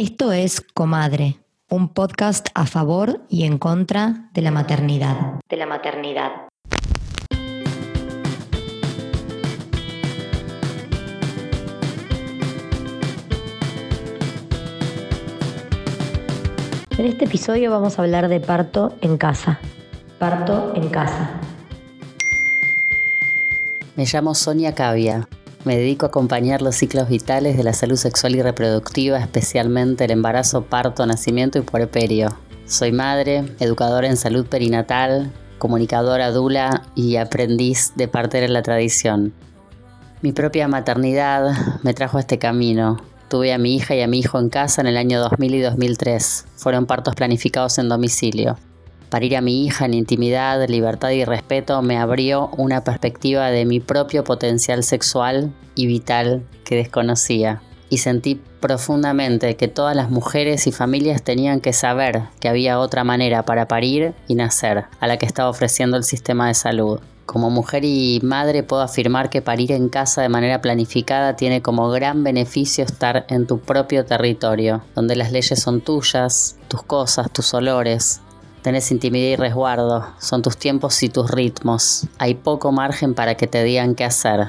Esto es Comadre, un podcast a favor y en contra de la maternidad. De la maternidad. En este episodio vamos a hablar de parto en casa. Parto en casa. Me llamo Sonia Cavia. Me dedico a acompañar los ciclos vitales de la salud sexual y reproductiva, especialmente el embarazo, parto, nacimiento y puerperio. Soy madre, educadora en salud perinatal, comunicadora dula y aprendiz de parter en la tradición. Mi propia maternidad me trajo a este camino. Tuve a mi hija y a mi hijo en casa en el año 2000 y 2003. Fueron partos planificados en domicilio. Parir a mi hija en intimidad, libertad y respeto me abrió una perspectiva de mi propio potencial sexual y vital que desconocía. Y sentí profundamente que todas las mujeres y familias tenían que saber que había otra manera para parir y nacer a la que estaba ofreciendo el sistema de salud. Como mujer y madre puedo afirmar que parir en casa de manera planificada tiene como gran beneficio estar en tu propio territorio, donde las leyes son tuyas, tus cosas, tus olores, Tenés intimidad y resguardo, son tus tiempos y tus ritmos. Hay poco margen para que te digan qué hacer.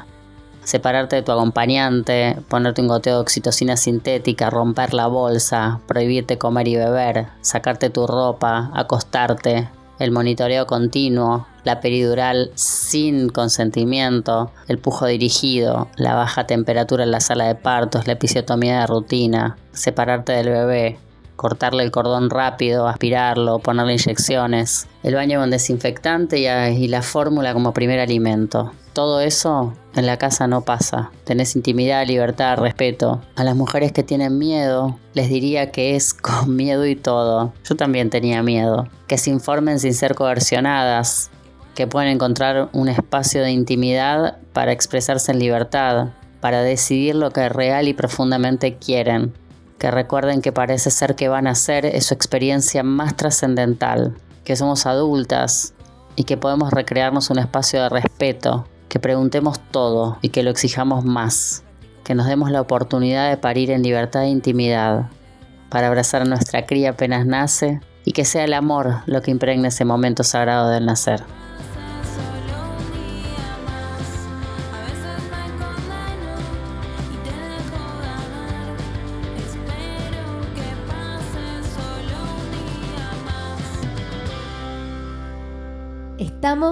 Separarte de tu acompañante, ponerte un goteo de oxitocina sintética, romper la bolsa, prohibirte comer y beber, sacarte tu ropa, acostarte, el monitoreo continuo, la peridural sin consentimiento, el pujo dirigido, la baja temperatura en la sala de partos, la episiotomía de rutina, separarte del bebé, cortarle el cordón rápido, aspirarlo, ponerle inyecciones, el baño con desinfectante y, la fórmula como primer alimento. Todo eso en la casa no pasa. Tenés intimidad, libertad, respeto. A las mujeres que tienen miedo, les diría que es con miedo y todo. Yo también tenía miedo. Que se informen sin ser coercionadas. Que pueden encontrar un espacio de intimidad para expresarse en libertad. Para decidir lo que real y profundamente quieren que recuerden que parece ser que van a ser su experiencia más trascendental, que somos adultas y que podemos recrearnos un espacio de respeto, que preguntemos todo y que lo exijamos más, que nos demos la oportunidad de parir en libertad e intimidad, para abrazar a nuestra cría apenas nace y que sea el amor lo que impregne ese momento sagrado del nacer.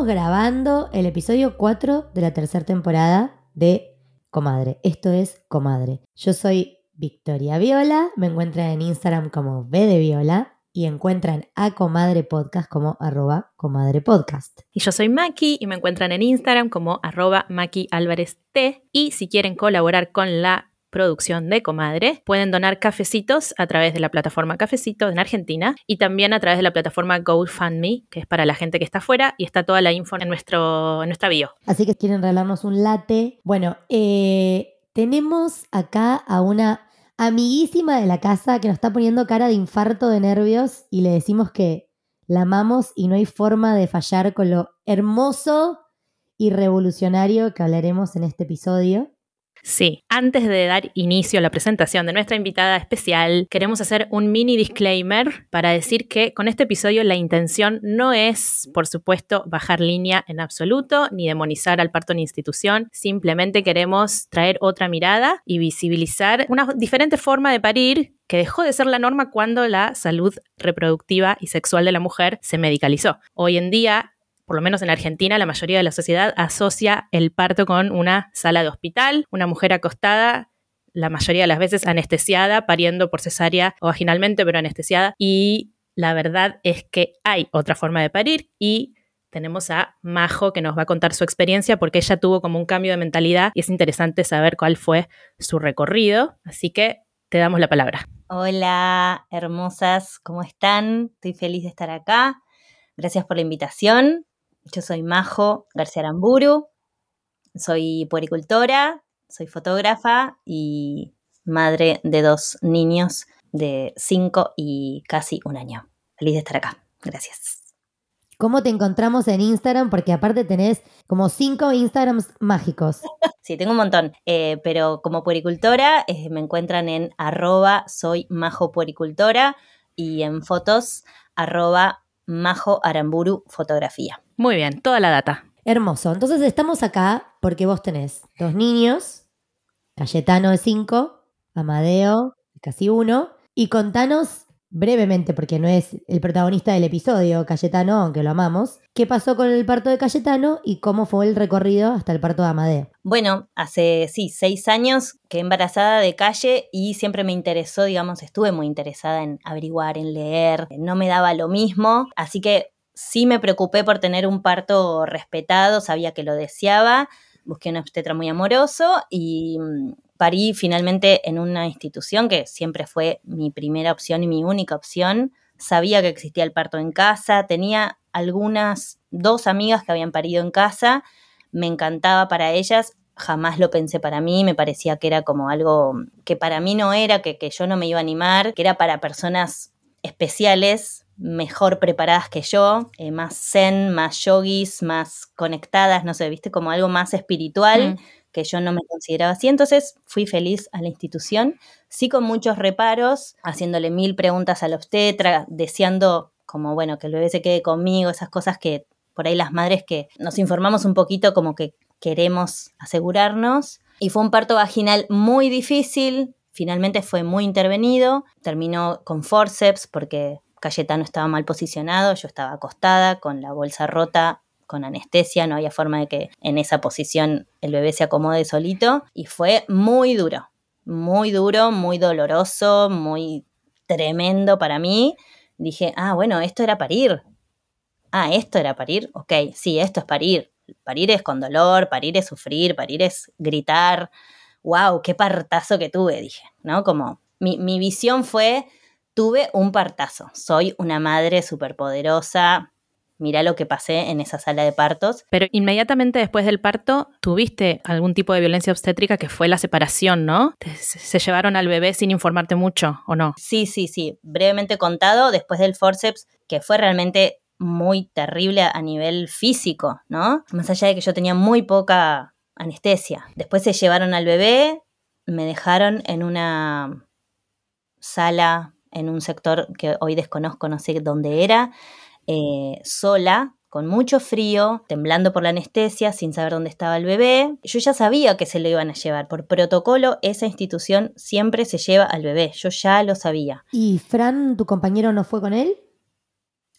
Grabando el episodio 4 de la tercera temporada de Comadre. Esto es Comadre. Yo soy Victoria Viola, me encuentran en Instagram como B de Viola y encuentran a Comadre Podcast como arroba Comadre Podcast. Y yo soy Maki y me encuentran en Instagram como arroba Maki Álvarez T. Y si quieren colaborar con la producción de Comadre, pueden donar cafecitos a través de la plataforma Cafecito en Argentina y también a través de la plataforma GoFundMe, que es para la gente que está afuera y está toda la info en, nuestro, en nuestra bio. Así que quieren regalarnos un latte. Bueno, eh, tenemos acá a una amiguísima de la casa que nos está poniendo cara de infarto de nervios y le decimos que la amamos y no hay forma de fallar con lo hermoso y revolucionario que hablaremos en este episodio. Sí, antes de dar inicio a la presentación de nuestra invitada especial, queremos hacer un mini disclaimer para decir que con este episodio la intención no es, por supuesto, bajar línea en absoluto ni demonizar al parto en institución, simplemente queremos traer otra mirada y visibilizar una diferente forma de parir que dejó de ser la norma cuando la salud reproductiva y sexual de la mujer se medicalizó. Hoy en día por lo menos en Argentina, la mayoría de la sociedad asocia el parto con una sala de hospital, una mujer acostada, la mayoría de las veces anestesiada, pariendo por cesárea o vaginalmente, pero anestesiada. Y la verdad es que hay otra forma de parir y tenemos a Majo que nos va a contar su experiencia porque ella tuvo como un cambio de mentalidad y es interesante saber cuál fue su recorrido. Así que te damos la palabra. Hola, hermosas, ¿cómo están? Estoy feliz de estar acá. Gracias por la invitación. Yo soy Majo García Aramburu, soy puericultora, soy fotógrafa y madre de dos niños de cinco y casi un año. Feliz de estar acá. Gracias. ¿Cómo te encontramos en Instagram? Porque aparte tenés como cinco Instagrams mágicos. Sí, tengo un montón. Eh, pero como puericultora eh, me encuentran en arroba soy majo puericultora y en fotos arroba majo aramburu fotografía. Muy bien, toda la data. Hermoso. Entonces estamos acá porque vos tenés dos niños, Cayetano de cinco, Amadeo de casi uno, y contanos brevemente, porque no es el protagonista del episodio, Cayetano, aunque lo amamos, qué pasó con el parto de Cayetano y cómo fue el recorrido hasta el parto de Amadeo. Bueno, hace sí, seis años que embarazada de calle y siempre me interesó, digamos, estuve muy interesada en averiguar, en leer, no me daba lo mismo, así que sí me preocupé por tener un parto respetado, sabía que lo deseaba, busqué un obstetra muy amoroso y mm, parí finalmente en una institución que siempre fue mi primera opción y mi única opción. Sabía que existía el parto en casa, tenía algunas, dos amigas que habían parido en casa, me encantaba para ellas, jamás lo pensé para mí, me parecía que era como algo que para mí no era, que, que yo no me iba a animar, que era para personas especiales, mejor preparadas que yo, eh, más zen, más yogis, más conectadas, no sé, viste, como algo más espiritual. Mm. que yo no me consideraba así, entonces fui feliz a la institución, sí con muchos reparos, haciéndole mil preguntas al obstetra, deseando como, bueno, que el bebé se quede conmigo, esas cosas que por ahí las madres que nos informamos un poquito como que queremos asegurarnos. Y fue un parto vaginal muy difícil, finalmente fue muy intervenido, terminó con forceps porque Cayetano estaba mal posicionado, yo estaba acostada con la bolsa rota, con anestesia, no había forma de que en esa posición el bebé se acomode solito y fue muy duro, muy duro, muy doloroso, muy tremendo para mí. Dije, ah, bueno, esto era parir. Ah, esto era parir. Ok, sí, esto es parir. Parir es con dolor, parir es sufrir, parir es gritar. ¡Wow! ¡Qué partazo que tuve! Dije, ¿no? Como mi, mi visión fue tuve un partazo. Soy una madre superpoderosa. Mirá lo que pasé en esa sala de partos. Pero inmediatamente después del parto, tuviste algún tipo de violencia obstétrica que fue la separación, ¿no? Se llevaron al bebé sin informarte mucho, ¿o no? Sí, sí, sí. Brevemente contado, después del forceps, que fue realmente muy terrible a nivel físico, ¿no? Más allá de que yo tenía muy poca anestesia. Después se llevaron al bebé, me dejaron en una sala, en un sector que hoy desconozco, no sé dónde era, eh, sola, con mucho frío, temblando por la anestesia, sin saber dónde estaba el bebé. Yo ya sabía que se lo iban a llevar. Por protocolo, esa institución siempre se lleva al bebé. Yo ya lo sabía. ¿Y Fran, tu compañero, no fue con él?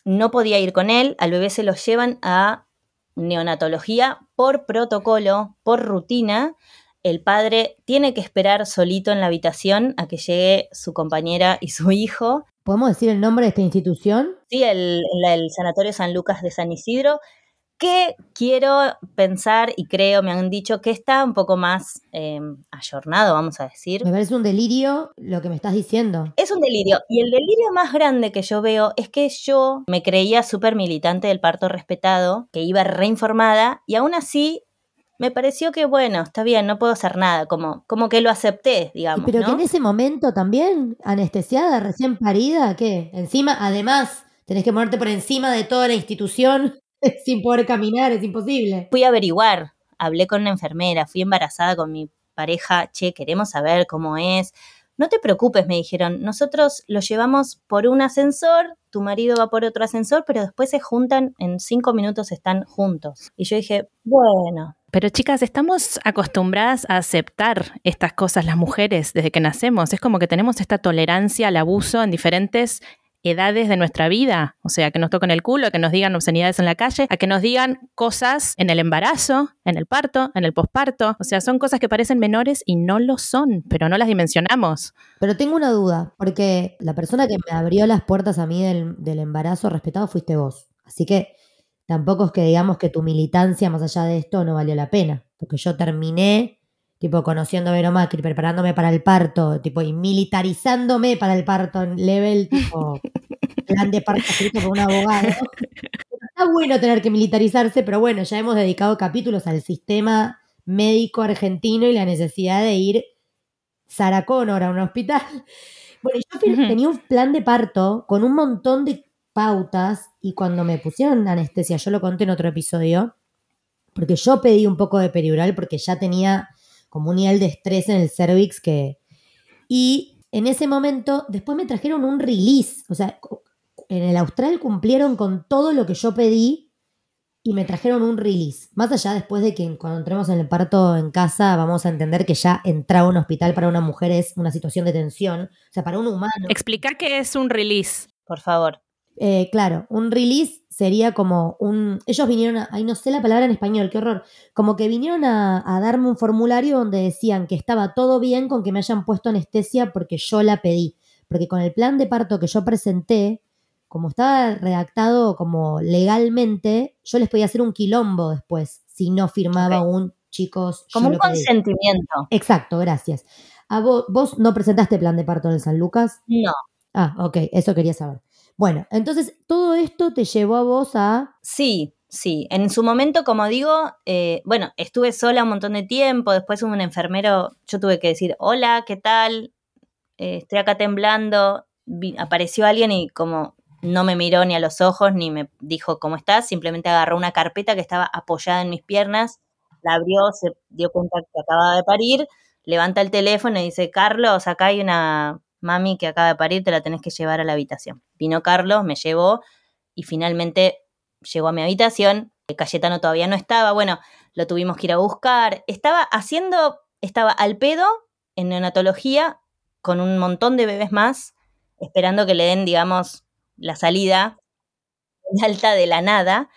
No podía ir con él. Al bebé se lo llevan a neonatología por protocolo, por rutina. El padre tiene que esperar solito en la habitación a que llegue su compañera y su hijo. ¿Podemos decir el nombre de esta institución? Sí, el, el- Sanatorio San Lucas de San Isidro, que quiero pensar y creo, me han dicho que está un poco más eh, ayornado, vamos a decir. Me parece un delirio lo que me estás diciendo. Es un delirio. Y el delirio más grande que yo veo es que yo me creía súper militante del parto respetado, que iba reinformada, y aún así me pareció que, bueno, está bien, no puedo hacer nada, como, como que lo acepté, digamos. Pero ¿no? que en ese momento también, anestesiada, recién parida, ¿qué? Encima, además, tenés que ponerte por encima de toda la institución sin poder caminar, es imposible. Fui a averiguar, hablé con una enfermera, fui embarazada con mi pareja, che, queremos saber cómo es. No te preocupes, me dijeron, nosotros lo llevamos por un ascensor, tu marido va por otro ascensor, pero después se juntan, en cinco minutos están juntos. Y yo dije, bueno, Pero chicas, estamos acostumbradas a aceptar estas cosas las mujeres desde que nacemos. Es como que tenemos esta tolerancia al abuso en diferentes edades de nuestra vida. O sea, que nos toquen el culo, que nos digan obscenidades en la calle, a que nos digan cosas en el embarazo, en el parto, en el posparto. O sea, son cosas que parecen menores y no lo son, pero no las dimensionamos. Pero tengo una duda, porque la persona que me abrió las puertas a mí del, del embarazo respetado fuiste vos. Así que tampoco es que digamos que tu militancia más allá de esto no valió la pena, porque yo terminé, tipo, conociendo a Vero Macri, preparándome para el parto, tipo, y militarizándome para el parto en level, tipo, plan de parto escrito por un abogado. Está bueno tener que militarizarse, pero bueno, ya hemos dedicado capítulos al sistema médico argentino y la necesidad de ir Sarah Connor a un hospital. Bueno, yo tenía un plan de parto con un montón de pautas y cuando me pusieron anestesia, yo lo conté en otro episodio, porque yo pedí un poco de periural porque ya tenía como un nivel de estrés en el cervix que... Y en ese momento, después me trajeron un release, o sea, en el Austral cumplieron con todo lo que yo pedí y me trajeron un release. Más allá después de que cuando entremos en el parto en casa vamos a entender que ya entrar a un hospital para una mujer es una situación de tensión, o sea, para un humano. Explica qué es un release. Por favor. Eh, claro, un release sería como un... Ellos vinieron a... Ay, no sé la palabra en español, qué horror. Como que vinieron a, a, darme un formulario donde decían que estaba todo bien con que me hayan puesto anestesia porque yo la pedí. Porque con el plan de parto que yo presenté, como estaba redactado como legalmente, yo les podía hacer un quilombo después si no firmaba un chicos. Como un lo pedí". consentimiento. Exacto, gracias. ¿A vos, vos no presentaste plan de parto en el San Lucas? No. Ah, ok, eso quería saber. Bueno, entonces todo esto te llevó a vos a... Sí, sí. En su momento, como digo, eh, bueno, estuve sola un montón de tiempo. Después un enfermero, yo tuve que decir, hola, ¿qué tal? Eh, estoy acá temblando. Apareció alguien y como no me miró ni a los ojos ni me dijo cómo estás, simplemente agarró una carpeta que estaba apoyada en mis piernas, la abrió, se dio cuenta que acababa de parir, levanta el teléfono y dice, Carlos, acá hay una mami que acaba de parir, te la tenés que llevar a la habitación. Vino Carlos, me llevó y finalmente llegó a mi habitación. El Cayetano todavía no estaba, bueno, lo tuvimos que ir a buscar. Estaba haciendo, estaba al pedo en neonatología con un montón de bebés más, esperando que le den, digamos, la salida alta de la nada.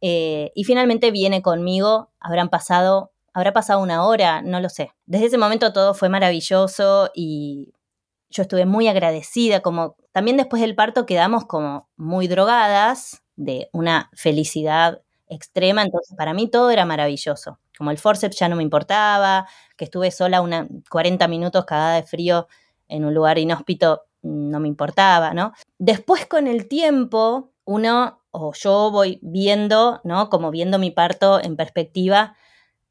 Eh, y finalmente viene conmigo, habrán pasado, habrá pasado una hora, no lo sé. Desde ese momento todo fue maravilloso y yo estuve muy agradecida, como también después del parto quedamos como muy drogadas de una felicidad extrema, entonces para mí todo era maravilloso. Como el forceps ya no me importaba, que estuve sola una 40 minutos cagada de frío en un lugar inhóspito no me importaba, ¿no? Después con el tiempo, uno o yo voy viendo, ¿no? Como viendo mi parto en perspectiva,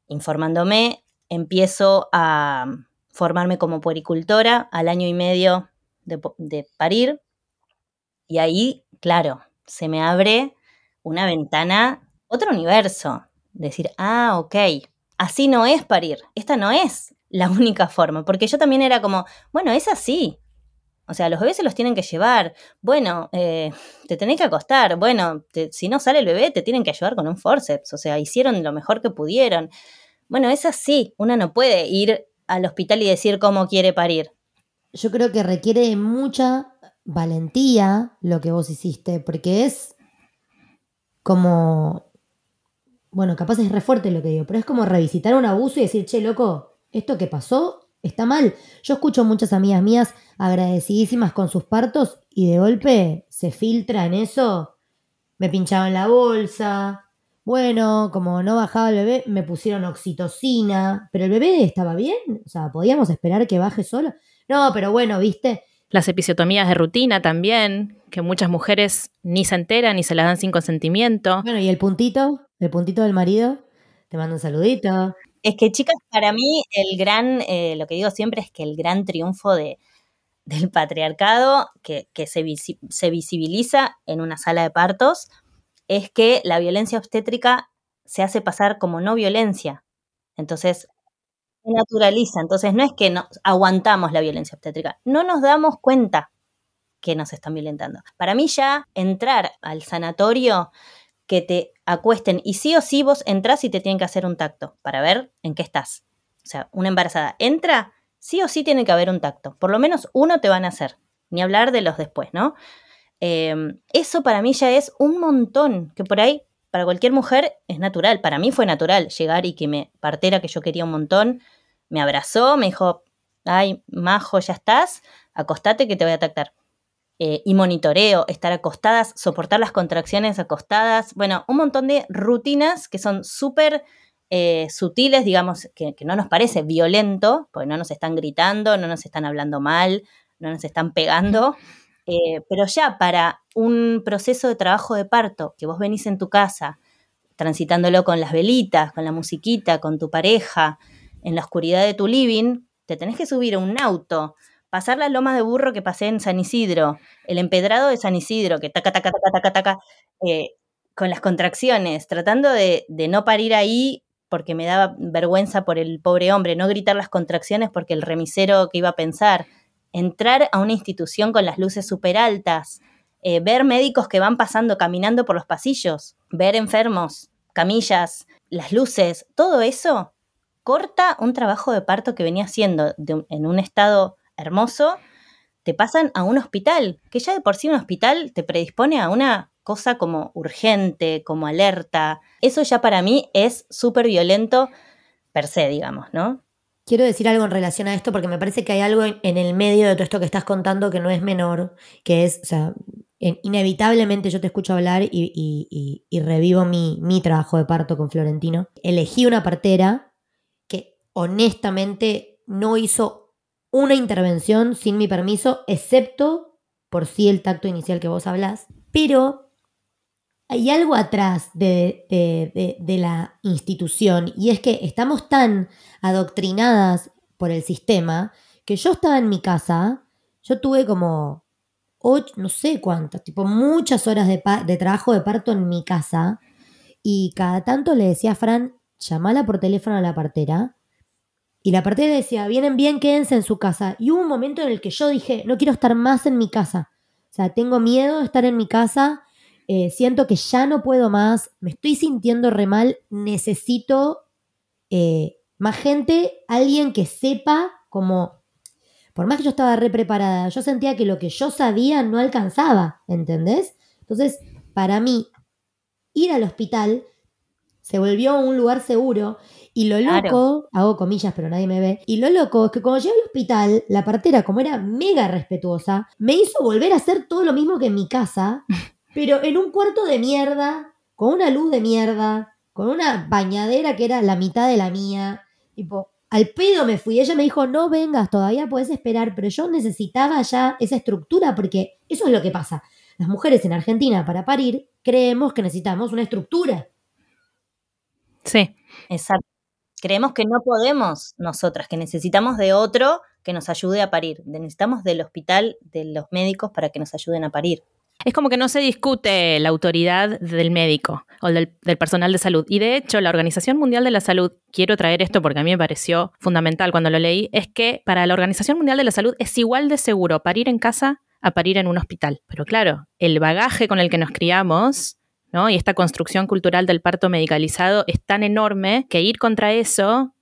informándome, empiezo a formarme como puericultora al año y medio de, parir. Y ahí, claro, se me abre una ventana, otro universo. Decir, ah, ok, así no es parir. Esta no es la única forma. Porque yo también era como, bueno, es así. O sea, los bebés se los tienen que llevar. Bueno, eh, te tenés que acostar. Bueno, si no sale el bebé, te tienen que ayudar con un forceps. O sea, hicieron lo mejor que pudieron. Bueno, es así. Una no puede ir al hospital y decir cómo quiere parir. Yo creo que requiere mucha valentía lo que vos hiciste, porque es como, bueno, capaz es re fuerte lo que digo, pero es como revisitar un abuso y decir, che, loco, esto que pasó está mal. Yo escucho muchas amigas mías agradecidísimas con sus partos y de golpe se filtra en eso, me pinchaban la bolsa. Bueno, como no bajaba el bebé, me pusieron oxitocina, pero el bebé estaba bien, o sea, podíamos esperar que baje solo. No, pero bueno, viste, Las episiotomías de rutina también, que muchas mujeres ni se enteran ni se las dan sin consentimiento. Bueno, y el puntito, el puntito del marido, te mando un saludito. Es que, chicas, para mí el gran, eh, lo que digo siempre es que el gran triunfo de, del patriarcado que, que se, visi- se visibiliza en una sala de partos es que la violencia obstétrica se hace pasar como no violencia. Entonces, se naturaliza. Entonces, no es que no, aguantamos la violencia obstétrica, no nos damos cuenta que nos están violentando. Para mí ya entrar al sanatorio que te acuesten y sí o sí vos entras y te tienen que hacer un tacto para ver en qué estás. O sea, una embarazada entra, sí o sí tiene que haber un tacto. Por lo menos uno te van a hacer. Ni hablar de los después, ¿no? Eh, eso para mí ya es un montón, que por ahí para cualquier mujer es natural. Para mí fue natural llegar y que me partiera que yo quería un montón. Me abrazó, me dijo, ay, majo, ya estás, acostate que te voy a tactar eh, y monitoreo, estar acostadas, soportar las contracciones acostadas, bueno, un montón de rutinas que son súper eh, sutiles, digamos, que, que no nos parece violento, porque no nos están gritando, no nos están hablando mal, no nos están pegando, eh, pero ya para un proceso de trabajo de parto, que vos venís en tu casa, transitándolo con las velitas, con la musiquita, con tu pareja, en la oscuridad de tu living, te tenés que subir a un auto pasar la loma de burro que pasé en San Isidro, el empedrado de San Isidro, que taca, taca, taca, taca, taca, eh, con las contracciones, tratando de no parir ahí porque me daba vergüenza por el pobre hombre, no gritar las contracciones porque el remisero que iba a pensar, entrar a una institución con las luces súper altas, eh, ver médicos que van pasando, caminando por los pasillos, ver enfermos, camillas, las luces, todo eso corta un trabajo de parto que venía haciendo en un estado hermoso, te pasan a un hospital, que ya de por sí un hospital te predispone a una cosa como urgente, como alerta. Eso ya para mí es súper violento per se, digamos, ¿no? Quiero decir algo en relación a esto porque me parece que hay algo en el medio de todo esto que estás contando que no es menor, que es, o sea, inevitablemente yo te escucho hablar y, revivo mi, mi, trabajo de parto con Florentino. Elegí una partera que honestamente no hizo una intervención sin mi permiso, excepto por sí el tacto inicial que vos hablás. Pero hay algo atrás de, la institución y es que estamos tan adoctrinadas por el sistema que yo estaba en mi casa, yo tuve como ocho, no sé cuántas, tipo muchas horas de, de, trabajo de parto en mi casa y cada tanto le decía a Fran, llamala por teléfono a la partera y la partera decía, vienen bien, quédense en su casa. Y hubo un momento en el que yo dije, no quiero estar más en mi casa. O sea, tengo miedo de estar en mi casa eh, siento que ya no puedo más, me estoy sintiendo re mal, necesito eh, más gente, alguien que sepa como, por más que yo estaba re preparada, yo sentía que lo que yo sabía no alcanzaba, ¿entendés? Entonces, para mí, ir al hospital se volvió un lugar seguro y lo loco, hago comillas pero nadie me ve, y lo loco es que cuando llegué al hospital, la partera, como era mega respetuosa, me hizo volver a hacer todo lo mismo que en mi casa pero en un cuarto de mierda, con una luz de mierda, con una bañadera que era la mitad de la mía, tipo, al pedo me fui. Ella me dijo, no vengas, todavía puedes esperar, pero yo necesitaba ya esa estructura porque eso es lo que pasa. Las mujeres en Argentina para parir creemos que necesitamos una estructura. Sí. Exacto. Creemos que no podemos nosotras, que necesitamos de otro que nos ayude a parir. Necesitamos del hospital, de los médicos para que nos ayuden a parir es como que no se discute la autoridad del médico o del, personal de salud. Y de hecho, la Organización Mundial de la Salud, quiero traer esto porque a mí me pareció fundamental cuando lo leí, es que para la Organización Mundial de la Salud es igual de seguro parir en casa a parir en un hospital. Pero claro, el bagaje con el que nos criamos ¿no? y esta construcción cultural del parto medicalizado es tan enorme que ir contra eso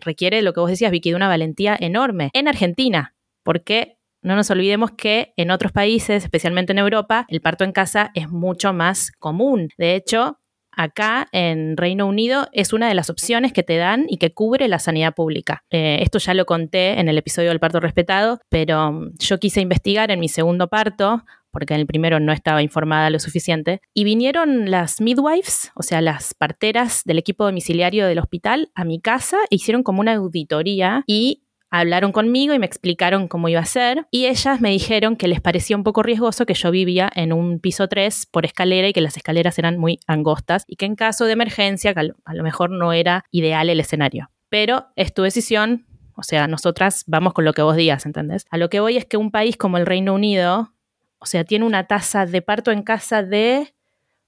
requiere lo que vos decías, Vicky, de una valentía enorme. En Argentina, porque no nos olvidemos que en otros países, especialmente en Europa, el parto en casa es mucho más común. De hecho, acá en Reino Unido es una de las opciones que te dan y que cubre la sanidad pública. Eh, esto ya lo conté en el episodio del parto respetado, pero mm, yo quise investigar en mi segundo parto porque en el primero no estaba informada lo suficiente, y vinieron las midwives, o sea, las parteras del equipo domiciliario del hospital, a mi casa e hicieron como una auditoría y hablaron conmigo y me explicaron cómo iba a ser y ellas me dijeron que les parecía un poco riesgoso que yo vivía en un piso 3 por escalera y que las escaleras eran muy angostas y que en caso de emergencia a lo mejor no era ideal el escenario. Pero es tu decisión, o sea, nosotras vamos con lo que vos digas, ¿entendés? A lo que voy es que un país como el Reino Unido, o sea, tiene una tasa de parto en casa de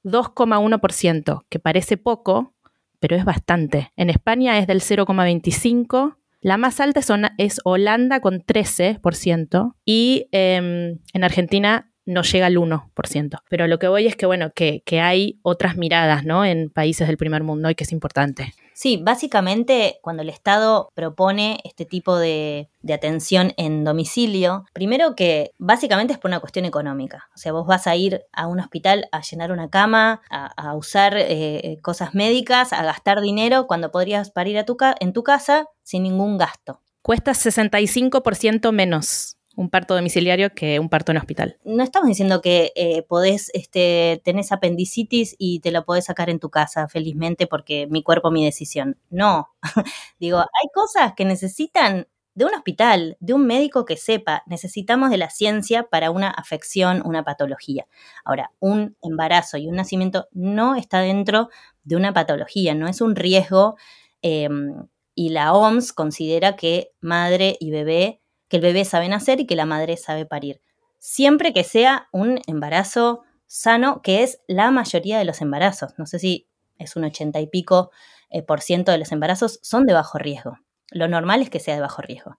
2,1%, que parece poco, pero es bastante. En España es del 0,25%, la más alta es, Holanda con 13% y em, en Argentina no llega al 1%. Pero lo que voy es que, bueno, que, hay otras miradas, ¿no? En países del primer mundo y que es importante. Sí, básicamente cuando el Estado propone este tipo de, atención en domicilio, primero que básicamente es por una cuestión económica. O sea, vos vas a ir a un hospital a llenar una cama, a, usar eh, cosas médicas, a gastar dinero cuando podrías parir a tu en tu casa sin ningún gasto. Cuesta 65% menos un parto domiciliario que un parto en hospital. No estamos diciendo que eh, podés, este, tenés apendicitis y te lo podés sacar en tu casa, felizmente, porque mi cuerpo, mi decisión. No. Digo, hay cosas que necesitan de un hospital, de un médico que sepa, necesitamos de la ciencia para una afección, una patología. Ahora, un embarazo y un nacimiento no está dentro de una patología, no es un riesgo em, y la OMS considera que madre y bebé que el bebé sabe nacer y que la madre sabe parir. Siempre que sea un embarazo sano, que es la mayoría de los embarazos. No sé si es un ochenta y pico eh, por ciento de los embarazos son de bajo riesgo. Lo normal es que sea de bajo riesgo.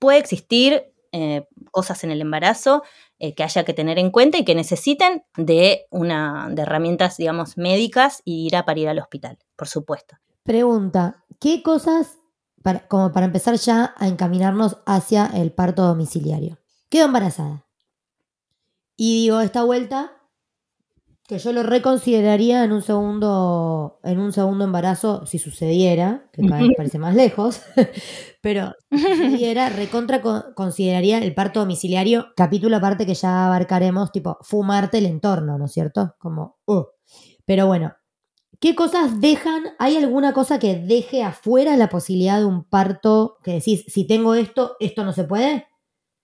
Puede existir eh, cosas en el embarazo eh, que haya que tener en cuenta y que necesiten de, una, de herramientas, digamos, médicas y ir a parir al hospital, por supuesto. Pregunta, ¿qué cosas, como para empezar ya a encaminarnos hacia el parto domiciliario? Quedo embarazada. Y digo, esta vuelta que yo lo reconsideraría en un segundo, en un segundo embarazo si sucediera, que cada vez parece más lejos, pero si sucediera, recontra consideraría el parto domiciliario, capítulo aparte que ya abarcaremos, tipo, fumarte el entorno, ¿no es cierto? Como, uh. Pero bueno, ¿qué cosas dejan? ¿Hay alguna cosa que deje afuera la posibilidad de un parto que decís, si tengo esto, esto no se puede?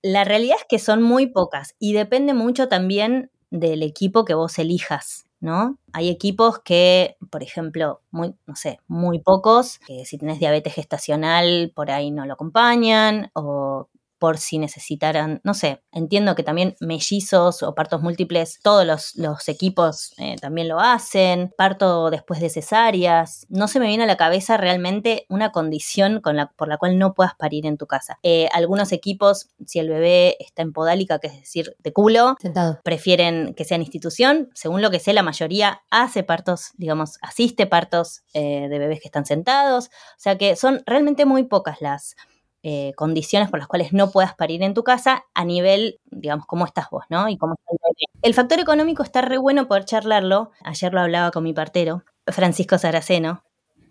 La realidad es que son muy pocas y depende mucho también del equipo que vos elijas, ¿no? Hay equipos que, por ejemplo, muy, no sé, muy pocos, que si tenés diabetes gestacional, por ahí no lo acompañan, o por si necesitaran, no sé, entiendo que también mellizos o partos múltiples, todos los, equipos eh, también lo hacen, parto después de cesáreas, no se me viene a la cabeza realmente una condición con la, por la cual no puedas parir en tu casa. Eh, algunos equipos, si el bebé está en podálica, que es decir, de culo, Sentado. prefieren que sea en institución, según lo que sé, la mayoría hace partos, digamos, asiste partos eh, de bebés que están sentados, o sea que son realmente muy pocas las eh, condiciones por las cuales no puedas parir en tu casa a nivel, digamos, cómo estás vos, ¿no? Y cómo el factor económico está re bueno poder charlarlo. Ayer lo hablaba con mi partero, Francisco Saraceno,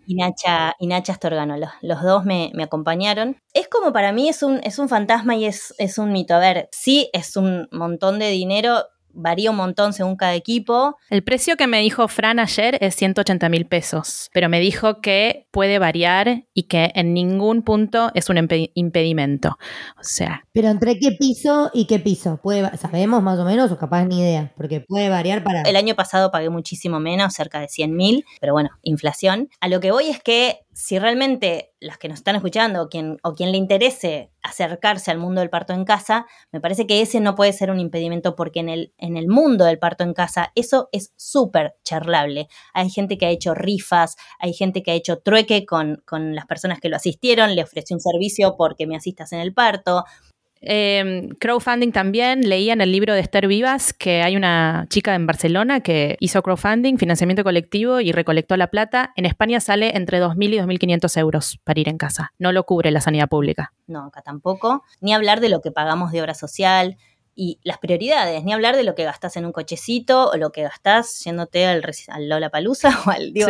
y Nacha, y Nacha Astorgano. Los, dos me, acompañaron. Es como para mí es un, es un fantasma y es, es un mito. A ver, sí es un montón de dinero varía un montón según cada equipo. El precio que me dijo Fran ayer es 180 mil pesos, pero me dijo que puede variar y que en ningún punto es un impedimento. O sea. Pero entre qué piso y qué piso? ¿Puede, ¿Sabemos más o menos o capaz ni idea? Porque puede variar para... El año pasado pagué muchísimo menos, cerca de 100 mil, pero bueno, inflación. A lo que voy es que si realmente las que nos están escuchando o quien, o quien le interese acercarse al mundo del parto en casa, me parece que ese no puede ser un impedimento porque en el, en el mundo del parto en casa eso es súper charlable. Hay gente que ha hecho rifas, hay gente que ha hecho trueque con, con las personas que lo asistieron, le ofreció un servicio porque me asistas en el parto. Eh, crowdfunding también, leía en el libro de Esther Vivas que hay una chica en Barcelona que hizo crowdfunding, financiamiento colectivo y recolectó la plata. En España sale entre 2.000 y 2.500 euros para ir en casa. No lo cubre la sanidad pública. No, acá tampoco. Ni hablar de lo que pagamos de obra social y las prioridades, ni hablar de lo que gastás en un cochecito o lo que gastás yéndote al, al Lola Palusa o al. Digo,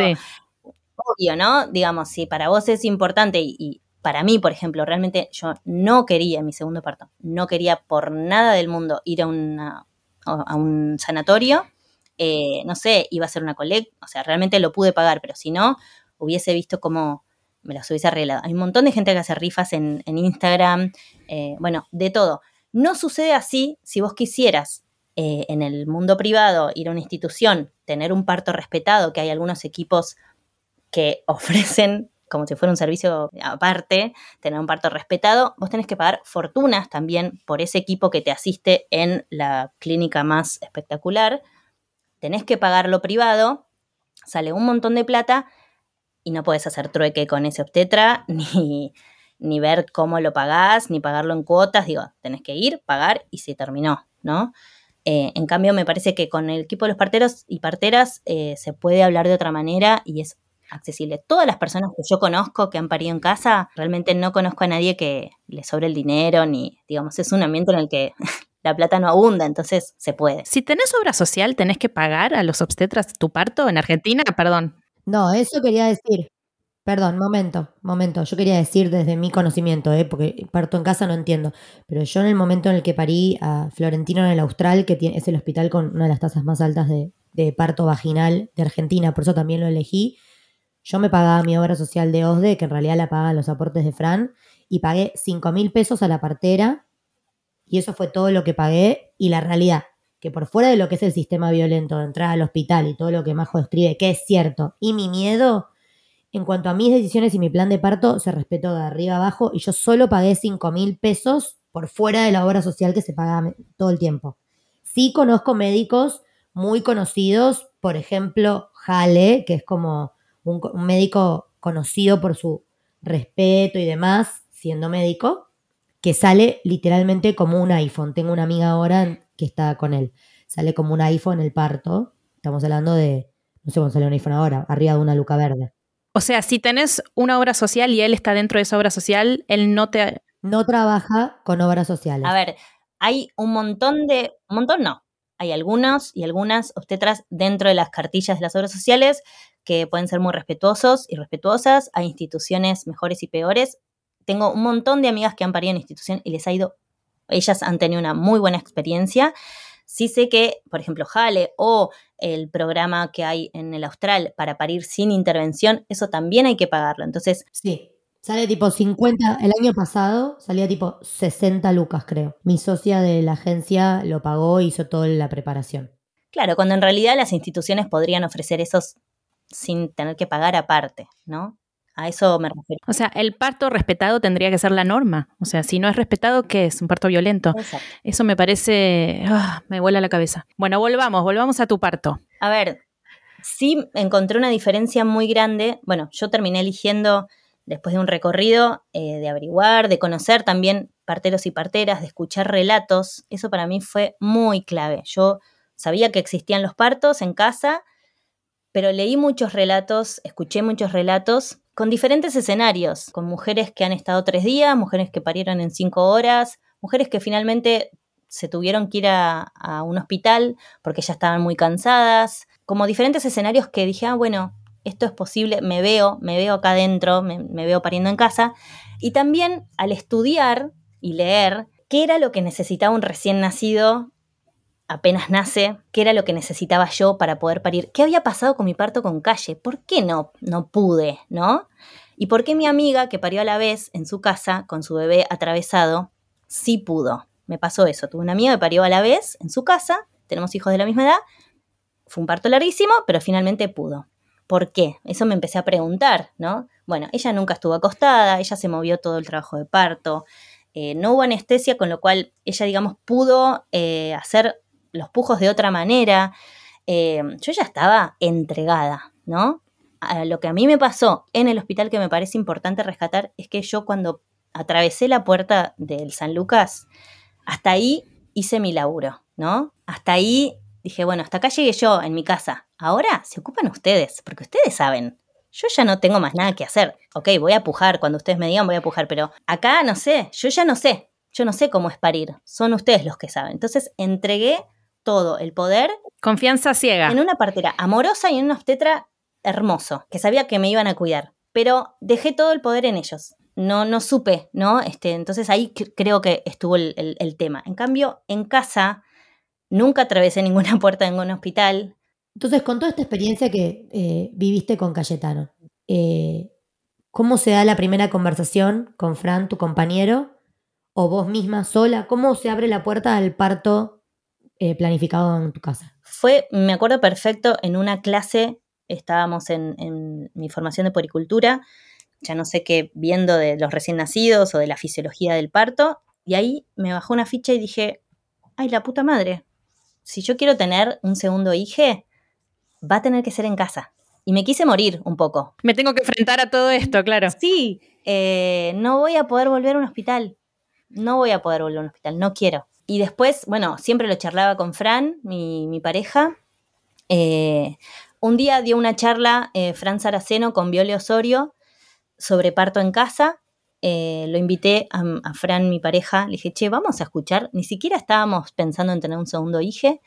Obvio, ¿no? Digamos, si para vos es importante y para mí, por ejemplo, realmente yo no quería mi segundo parto, no quería por nada del mundo ir a, a un sanatorio, eh, no sé, iba a ser una colecta, o sea, realmente lo pude pagar, pero si no, hubiese visto cómo me las hubiese arreglado. Hay un montón de gente que hace rifas en, Instagram, eh, bueno, de todo. No sucede así si vos quisieras eh, en el mundo privado ir a una institución, tener un parto respetado, que hay algunos equipos que ofrecen como si fuera un servicio aparte, tener un parto respetado, vos tenés que pagar fortunas también por ese equipo que te asiste en la clínica más espectacular. Tenés que pagar lo privado, sale un montón de plata y no podés hacer trueque con ese obstetra, ni, ni ver cómo lo pagás, ni pagarlo en cuotas. Digo, tenés que ir, pagar y se terminó, ¿no? Eh, en cambio, me parece que con el equipo de los parteros y parteras eh, se puede hablar de otra manera y es accesible. Todas las personas que yo conozco que han parido en casa, realmente no conozco a nadie que le sobre el dinero, ni, digamos, es un ambiente en el que la plata no abunda, entonces se puede. Si tenés obra social, ¿tenés que pagar a los obstetras tu parto en Argentina? Perdón. No, eso quería decir. Perdón, momento, momento. Yo quería decir desde mi conocimiento, ¿eh? porque parto en casa no entiendo, pero yo en el momento en el que parí a Florentino en el Austral, que tiene, es el hospital con una de las tasas más altas de, de parto vaginal de Argentina, por eso también lo elegí, yo me pagaba mi obra social de OSDE, que en realidad la pagaban los aportes de Fran, y pagué 5 mil pesos a la partera, y eso fue todo lo que pagué, y la realidad, que por fuera de lo que es el sistema violento de entrar al hospital y todo lo que Majo describe, que es cierto, y mi miedo, en cuanto a mis decisiones y mi plan de parto, se respetó de arriba abajo, y yo solo pagué 5 mil pesos por fuera de la obra social que se paga todo el tiempo. Sí conozco médicos muy conocidos, por ejemplo, Jale, que es como un, un médico conocido por su respeto y demás, siendo médico, que sale literalmente como un iPhone. Tengo una amiga ahora que está con él. Sale como un iPhone el parto. Estamos hablando de, no sé cómo sale un iPhone ahora, arriba de una luca verde. O sea, si tenés una obra social y él está dentro de esa obra social, él no te... No trabaja con obras sociales. A ver, hay un montón de... Un montón no. Hay algunos y algunas obstetras dentro de las cartillas de las obras sociales que pueden ser muy respetuosos y respetuosas. Hay instituciones mejores y peores. Tengo un montón de amigas que han parido en institución y les ha ido... Ellas han tenido una muy buena experiencia. Sí sé que, por ejemplo, Jale o el programa que hay en el Austral para parir sin intervención, eso también hay que pagarlo. Entonces. Sí. Sale tipo 50, el año pasado salía tipo 60 lucas, creo. Mi socia de la agencia lo pagó, hizo toda la preparación. Claro, cuando en realidad las instituciones podrían ofrecer esos sin tener que pagar aparte, ¿no? A eso me refiero. O sea, el parto respetado tendría que ser la norma. O sea, si no es respetado, ¿qué es? Un parto violento. Exacto. Eso me parece. ah, me vuela la cabeza. Bueno, volvamos, volvamos a tu parto. A ver, sí encontré una diferencia muy grande. Bueno, yo terminé eligiendo, después de un recorrido, eh, de averiguar, de conocer también parteros y parteras, de escuchar relatos. Eso para mí fue muy clave. Yo sabía que existían los partos en casa, pero leí muchos relatos, escuché muchos relatos con diferentes escenarios, con mujeres que han estado tres días, mujeres que parieron en cinco horas, mujeres que finalmente se tuvieron que ir a, un hospital porque ya estaban muy cansadas, como diferentes escenarios que dije, ah, bueno, esto es posible, me veo, me veo acá adentro, me, me veo pariendo en casa. Y también al estudiar y leer qué era lo que necesitaba un recién nacido apenas nace, qué era lo que necesitaba yo para poder parir, qué había pasado con mi parto con calle, por qué no, no pude, ¿no? Y por qué mi amiga que parió a la vez en su casa con su bebé atravesado, sí pudo. Me pasó eso, tuve una amiga que parió a la vez en su casa, tenemos hijos de la misma edad, fue un parto larguísimo, pero finalmente pudo. ¿Por qué? Eso me empecé a preguntar, ¿no? Bueno, ella nunca estuvo acostada, ella se movió todo el trabajo de parto, eh, no hubo anestesia, con lo cual ella, digamos, pudo eh, hacer los pujos de otra manera. Eh, yo ya estaba entregada, ¿no? A lo que a mí me pasó en el hospital que me parece importante rescatar es que yo cuando atravesé la puerta del San Lucas, hasta ahí hice mi laburo, ¿no? Hasta ahí dije, bueno, hasta acá llegué yo en mi casa. Ahora se ocupan ustedes, porque ustedes saben. Yo ya no tengo más nada que hacer. Ok, voy a pujar, cuando ustedes me digan voy a pujar, pero acá no sé, yo ya no sé. Yo no sé cómo es parir. Son ustedes los que saben. Entonces entregué todo el poder. Confianza ciega. En una partera amorosa y en una obstetra hermoso, que sabía que me iban a cuidar. Pero dejé todo el poder en ellos. No, no supe, ¿no? Este, entonces ahí creo que estuvo el, el, el tema. En cambio, en casa nunca atravesé ninguna puerta en un hospital. Entonces, con toda esta experiencia que eh, viviste con Cayetano, eh, ¿cómo se da la primera conversación con Fran, tu compañero? ¿O vos misma sola? ¿Cómo se abre la puerta al parto eh, planificado en tu casa? Fue, me acuerdo perfecto, en una clase, estábamos en, en mi formación de poricultura, ya no sé qué, viendo de los recién nacidos o de la fisiología del parto, y ahí me bajó una ficha y dije, ay, la puta madre, si yo quiero tener un segundo hijo, va a tener que ser en casa. Y me quise morir un poco. Me tengo que enfrentar a todo esto, claro. Sí, eh, no voy a poder volver a un hospital. No voy a poder volver a un hospital, no quiero. Y después, bueno, siempre lo charlaba con Fran, mi, mi pareja. Eh, un día dio una charla eh, Fran Saraceno con Viole Osorio sobre parto en casa. Eh, lo invité a, Fran, mi pareja. Le dije, che, vamos a escuchar. Ni siquiera estábamos pensando en tener un segundo hijo.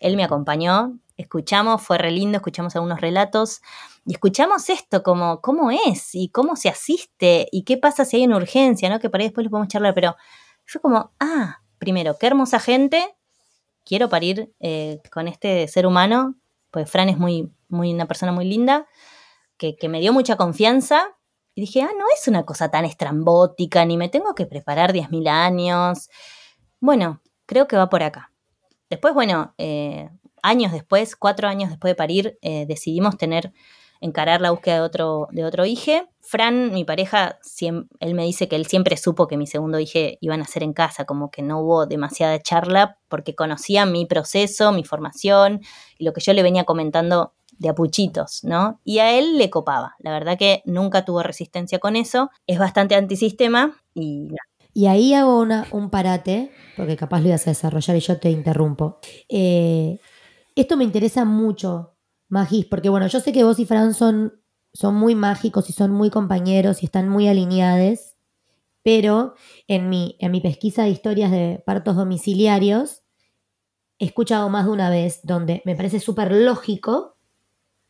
Él me acompañó. Escuchamos, fue re lindo, escuchamos algunos relatos y escuchamos esto, como cómo es y cómo se asiste y qué pasa si hay una urgencia, ¿no? Que por ahí después lo podemos charlar, pero fue como, ah, primero, qué hermosa gente, quiero parir eh, con este ser humano, pues Fran es muy, muy una persona muy linda, que, me dio mucha confianza. Y dije, ah, no es una cosa tan estrambótica, ni me tengo que preparar 10.000 años. Bueno, creo que va por acá. Después, bueno, eh, años después, cuatro años después de parir, eh, decidimos tener encarar la búsqueda de otro, de otro hijo. Fran, mi pareja, él me dice que él siempre supo que mi segundo hijo iba a nacer en casa, como que no hubo demasiada charla porque conocía mi proceso, mi formación y lo que yo le venía comentando de apuchitos, ¿no? Y a él le copaba. La verdad que nunca tuvo resistencia con eso. Es bastante antisistema y... Y ahí hago una, un parate, porque capaz lo ibas a desarrollar y yo te interrumpo. Eh, esto me interesa mucho, Magis, porque bueno, yo sé que vos y Fran son son muy mágicos y son muy compañeros y están muy alineados, pero en mi, en mi pesquisa de historias de partos domiciliarios he escuchado más de una vez donde me parece súper lógico,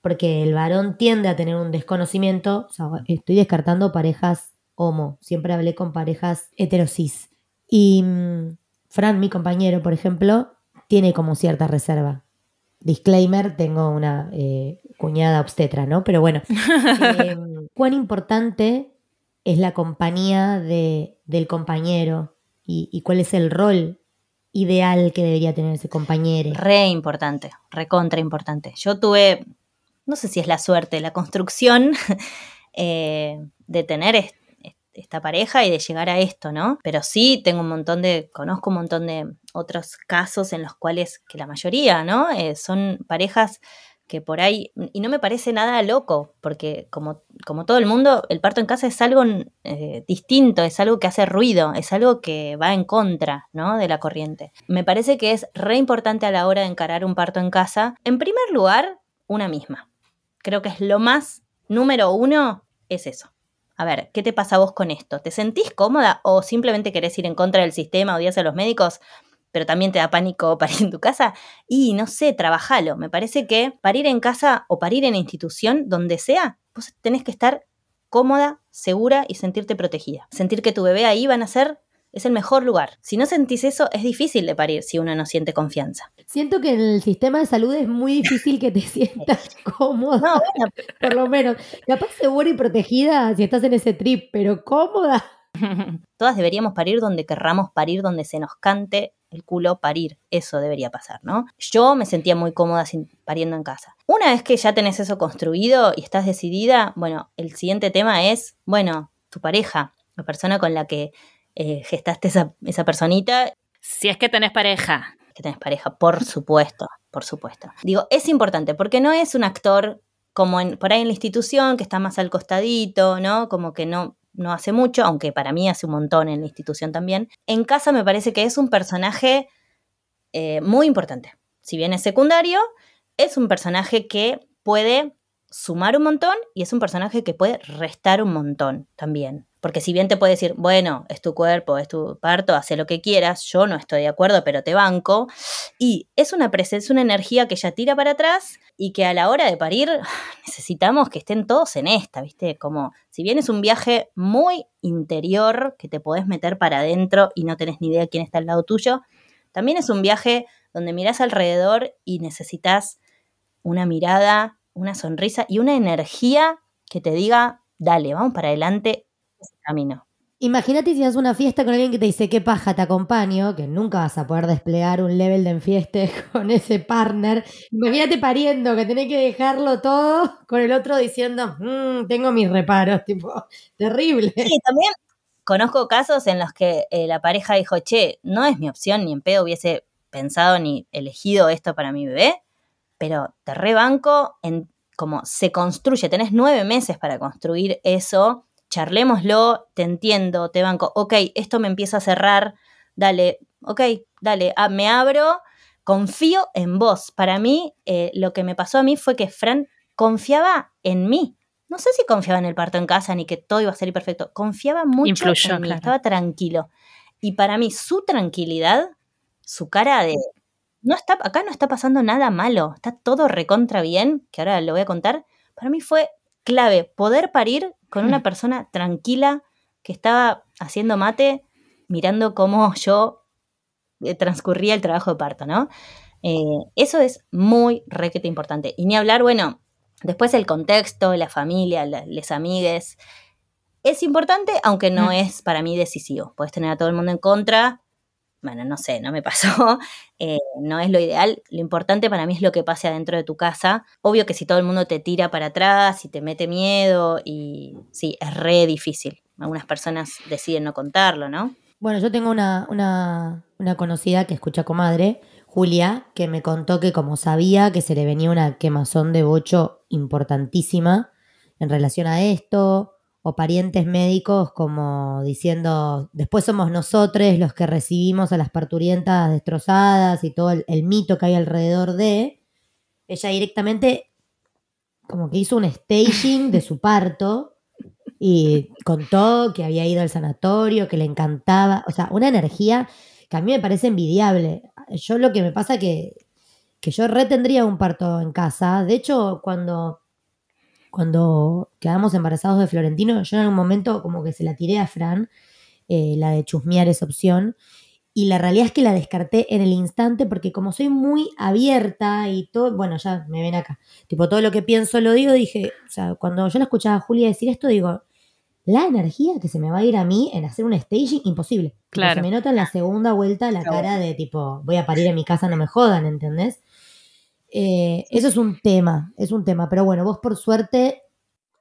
porque el varón tiende a tener un desconocimiento, estoy descartando parejas homo, siempre hablé con parejas heterosis. Y mm, Fran, mi compañero, por ejemplo, tiene como cierta reserva. Disclaimer, tengo una eh, cuñada obstetra, ¿no? Pero bueno, em, ¿cuán importante es la compañía de, del compañero y, cuál es el rol ideal que debería tener ese compañero? Re importante, re contra importante. Yo tuve, no sé si es la suerte, la construcción eh, de tener esta pareja y de llegar a esto, ¿no? Pero sí tengo un montón de, conozco un montón de otros casos en los cuales, que la mayoría, ¿no? Eh, son parejas que por ahí, y no me parece nada loco, porque como, como todo el mundo, el parto en casa es algo eh, distinto, es algo que hace ruido, es algo que va en contra ¿no? de la corriente. Me parece que es re importante a la hora de encarar un parto en casa, en primer lugar, una misma. Creo que es lo más número uno, es eso. A ver, ¿qué te pasa vos con esto? ¿Te sentís cómoda o simplemente querés ir en contra del sistema, odias a los médicos? pero también te da pánico parir en tu casa. Y no sé, trabajalo. Me parece que parir en casa o parir en institución, donde sea, vos tenés que estar cómoda, segura y sentirte protegida. Sentir que tu bebé ahí va a nacer es el mejor lugar. Si no sentís eso, es difícil de parir si uno no siente confianza. Siento que en el sistema de salud es muy difícil que te sientas cómoda. No, bueno. Por lo menos. Capaz segura y protegida si estás en ese trip, pero cómoda. Todas deberíamos parir donde querramos parir, donde se nos cante el culo parir. Eso debería pasar, ¿no? Yo me sentía muy cómoda pariendo en casa. Una vez que ya tenés eso construido y estás decidida, bueno, el siguiente tema es, bueno, tu pareja, la persona con la que eh, gestaste esa, esa personita. Si es que tenés pareja. Que tenés pareja, por supuesto, por supuesto. Digo, es importante porque no es un actor como en, por ahí en la institución que está más al costadito, ¿no? Como que no, no hace mucho, aunque para mí hace un montón en la institución también. En casa me parece que es un personaje eh, muy importante. Si bien es secundario, es un personaje que puede sumar un montón y es un personaje que puede restar un montón también. Porque si bien te puede decir, bueno, es tu cuerpo, es tu parto, hace lo que quieras, yo no estoy de acuerdo, pero te banco. Y es una presencia, una energía que ya tira para atrás y que a la hora de parir necesitamos que estén todos en esta, ¿viste? Como si bien es un viaje muy interior que te podés meter para adentro y no tenés ni idea quién está al lado tuyo, también es un viaje donde mirás alrededor y necesitas una mirada, una sonrisa y una energía que te diga, dale, vamos para adelante, camino. Imagínate si haces una fiesta con alguien que te dice, qué paja, te acompaño, que nunca vas a poder desplegar un level de enfieste con ese partner. Imagínate pariendo, que tenés que dejarlo todo con el otro diciendo, mm, tengo mis reparos, tipo, terrible. Sí, también conozco casos en los que eh, la pareja dijo, che, no es mi opción, ni en pedo hubiese pensado ni elegido esto para mi bebé, pero te rebanco en como se construye, tenés nueve meses para construir eso charlémoslo, te entiendo, te banco, ok, esto me empieza a cerrar, dale, ok, dale, ah, me abro, confío en vos. Para mí, eh, lo que me pasó a mí fue que Fran confiaba en mí. No sé si confiaba en el parto en casa ni que todo iba a salir perfecto. Confiaba mucho en mí, estaba tranquilo. Y para mí, su tranquilidad, su cara de. No está, acá no está pasando nada malo, está todo recontra bien, que ahora lo voy a contar. Para mí fue clave poder parir con una mm. persona tranquila que estaba haciendo mate, mirando cómo yo eh, transcurría el trabajo de parto, ¿no? Eh, eso es muy requete importante. Y ni hablar, bueno, después el contexto, la familia, las amigues. Es importante, aunque no mm. es para mí decisivo. Puedes tener a todo el mundo en contra, bueno, no sé, no me pasó, eh, no es lo ideal. Lo importante para mí es lo que pase adentro de tu casa. Obvio que si todo el mundo te tira para atrás y te mete miedo, y sí, es re difícil. Algunas personas deciden no contarlo, ¿no? Bueno, yo tengo una, una, una conocida que escucha comadre, Julia, que me contó que como sabía que se le venía una quemazón de bocho importantísima en relación a esto, o parientes médicos como diciendo, después somos nosotros los que recibimos a las parturientas destrozadas y todo el, mito que hay alrededor de, ella directamente como que hizo un staging de su parto y contó que había ido al sanatorio, que le encantaba, o sea, una energía que a mí me parece envidiable. Yo lo que me pasa que, que yo retendría un parto en casa. De hecho, cuando cuando quedamos embarazados de Florentino, yo en algún momento como que se la tiré a Fran, eh, la de chusmear esa opción, y la realidad es que la descarté en el instante porque como soy muy abierta y todo, bueno, ya me ven acá, tipo todo lo que pienso lo digo, dije, o sea, cuando yo la escuchaba a Julia decir esto, digo, la energía que se me va a ir a mí en hacer un staging, imposible. Claro. Se me nota en la segunda vuelta la cara de tipo, voy a parir en mi casa, no me jodan, ¿entendés? Eh, eso es un tema, es un tema, pero bueno, vos por suerte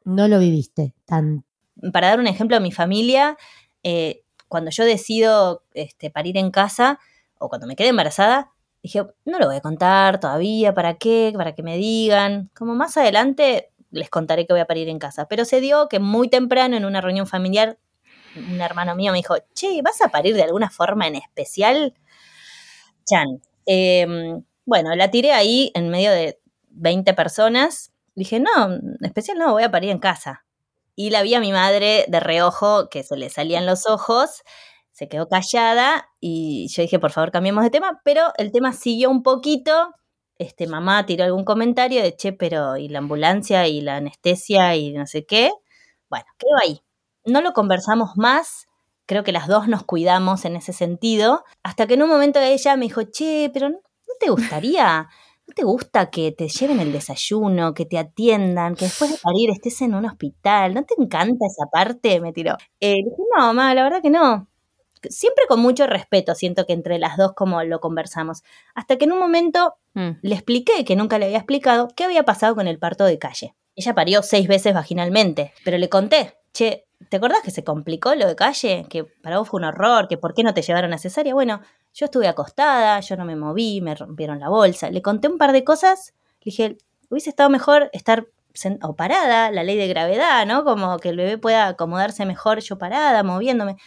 no lo viviste tan. Para dar un ejemplo a mi familia, eh, cuando yo decido este, parir en casa o cuando me quedé embarazada, dije, no lo voy a contar todavía, ¿para qué? Para que me digan. Como más adelante les contaré que voy a parir en casa. Pero se dio que muy temprano en una reunión familiar, un hermano mío me dijo, che, ¿vas a parir de alguna forma en especial? Chan. Eh, bueno, la tiré ahí en medio de 20 personas. Dije, no, especial no, voy a parir en casa. Y la vi a mi madre de reojo, que se le salían los ojos, se quedó callada y yo dije, por favor, cambiemos de tema, pero el tema siguió un poquito. Este, mamá tiró algún comentario de, che, pero ¿y la ambulancia y la anestesia y no sé qué? Bueno, quedó ahí. No lo conversamos más, creo que las dos nos cuidamos en ese sentido, hasta que en un momento ella me dijo, che, pero te gustaría? ¿No te gusta que te lleven el desayuno, que te atiendan, que después de parir estés en un hospital? ¿No te encanta esa parte? Me tiró. Eh, dije, no, mamá, la verdad que no. Siempre con mucho respeto, siento que entre las dos como lo conversamos. Hasta que en un momento mm. le expliqué, que nunca le había explicado, qué había pasado con el parto de calle. Ella parió seis veces vaginalmente, pero le conté, che, ¿te acordás que se complicó lo de calle? Que para vos fue un horror, que por qué no te llevaron a cesárea. Bueno, yo estuve acostada, yo no me moví, me rompieron la bolsa. Le conté un par de cosas, le dije, hubiese estado mejor estar o parada, la ley de gravedad, ¿no? Como que el bebé pueda acomodarse mejor yo parada, moviéndome.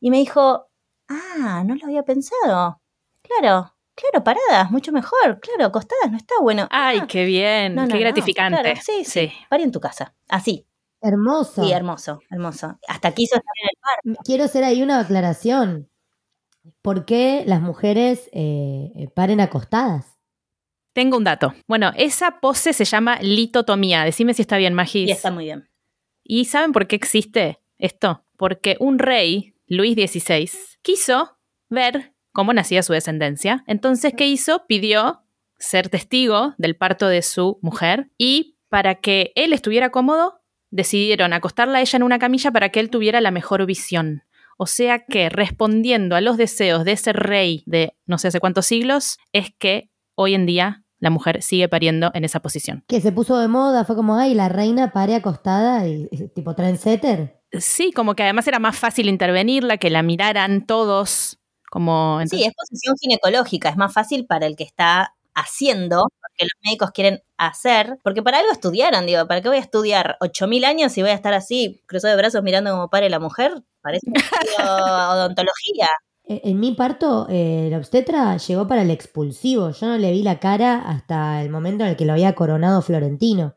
Y me dijo, ah, no lo había pensado. Claro, claro, paradas, mucho mejor. Claro, acostadas no está bueno. Ay, ah, qué bien, qué gratificante. sí, sí, sí. en tu casa, así. Hermoso. Sí, hermoso, hermoso. Hasta quiso estar en el parto. Quiero hacer ahí una aclaración. ¿Por qué las mujeres eh, eh, paren acostadas? Tengo un dato. Bueno, esa pose se llama litotomía. Decime si está bien, Magis. Y está muy bien. ¿Y saben por qué existe esto? Porque un rey, Luis XVI, quiso ver cómo nacía su descendencia. Entonces, ¿qué hizo? Pidió ser testigo del parto de su mujer y para que él estuviera cómodo, decidieron acostarla a ella en una camilla para que él tuviera la mejor visión. O sea que respondiendo a los deseos de ese rey de no sé hace cuántos siglos, es que hoy en día la mujer sigue pariendo en esa posición. Que se puso de moda, fue como, ay, la reina pare acostada y tipo trendsetter. Sí, como que además era más fácil intervenirla, que la miraran todos. Como, Sí, es posición ginecológica, es más fácil para el que está haciendo, porque los médicos quieren hacer, porque para algo estudiaron, digo, ¿para qué voy a estudiar 8.000 años y voy a estar así, cruzado de brazos mirando como pare la mujer? Parece odontología. En mi parto, eh, la obstetra llegó para el expulsivo. Yo no le vi la cara hasta el momento en el que lo había coronado Florentino.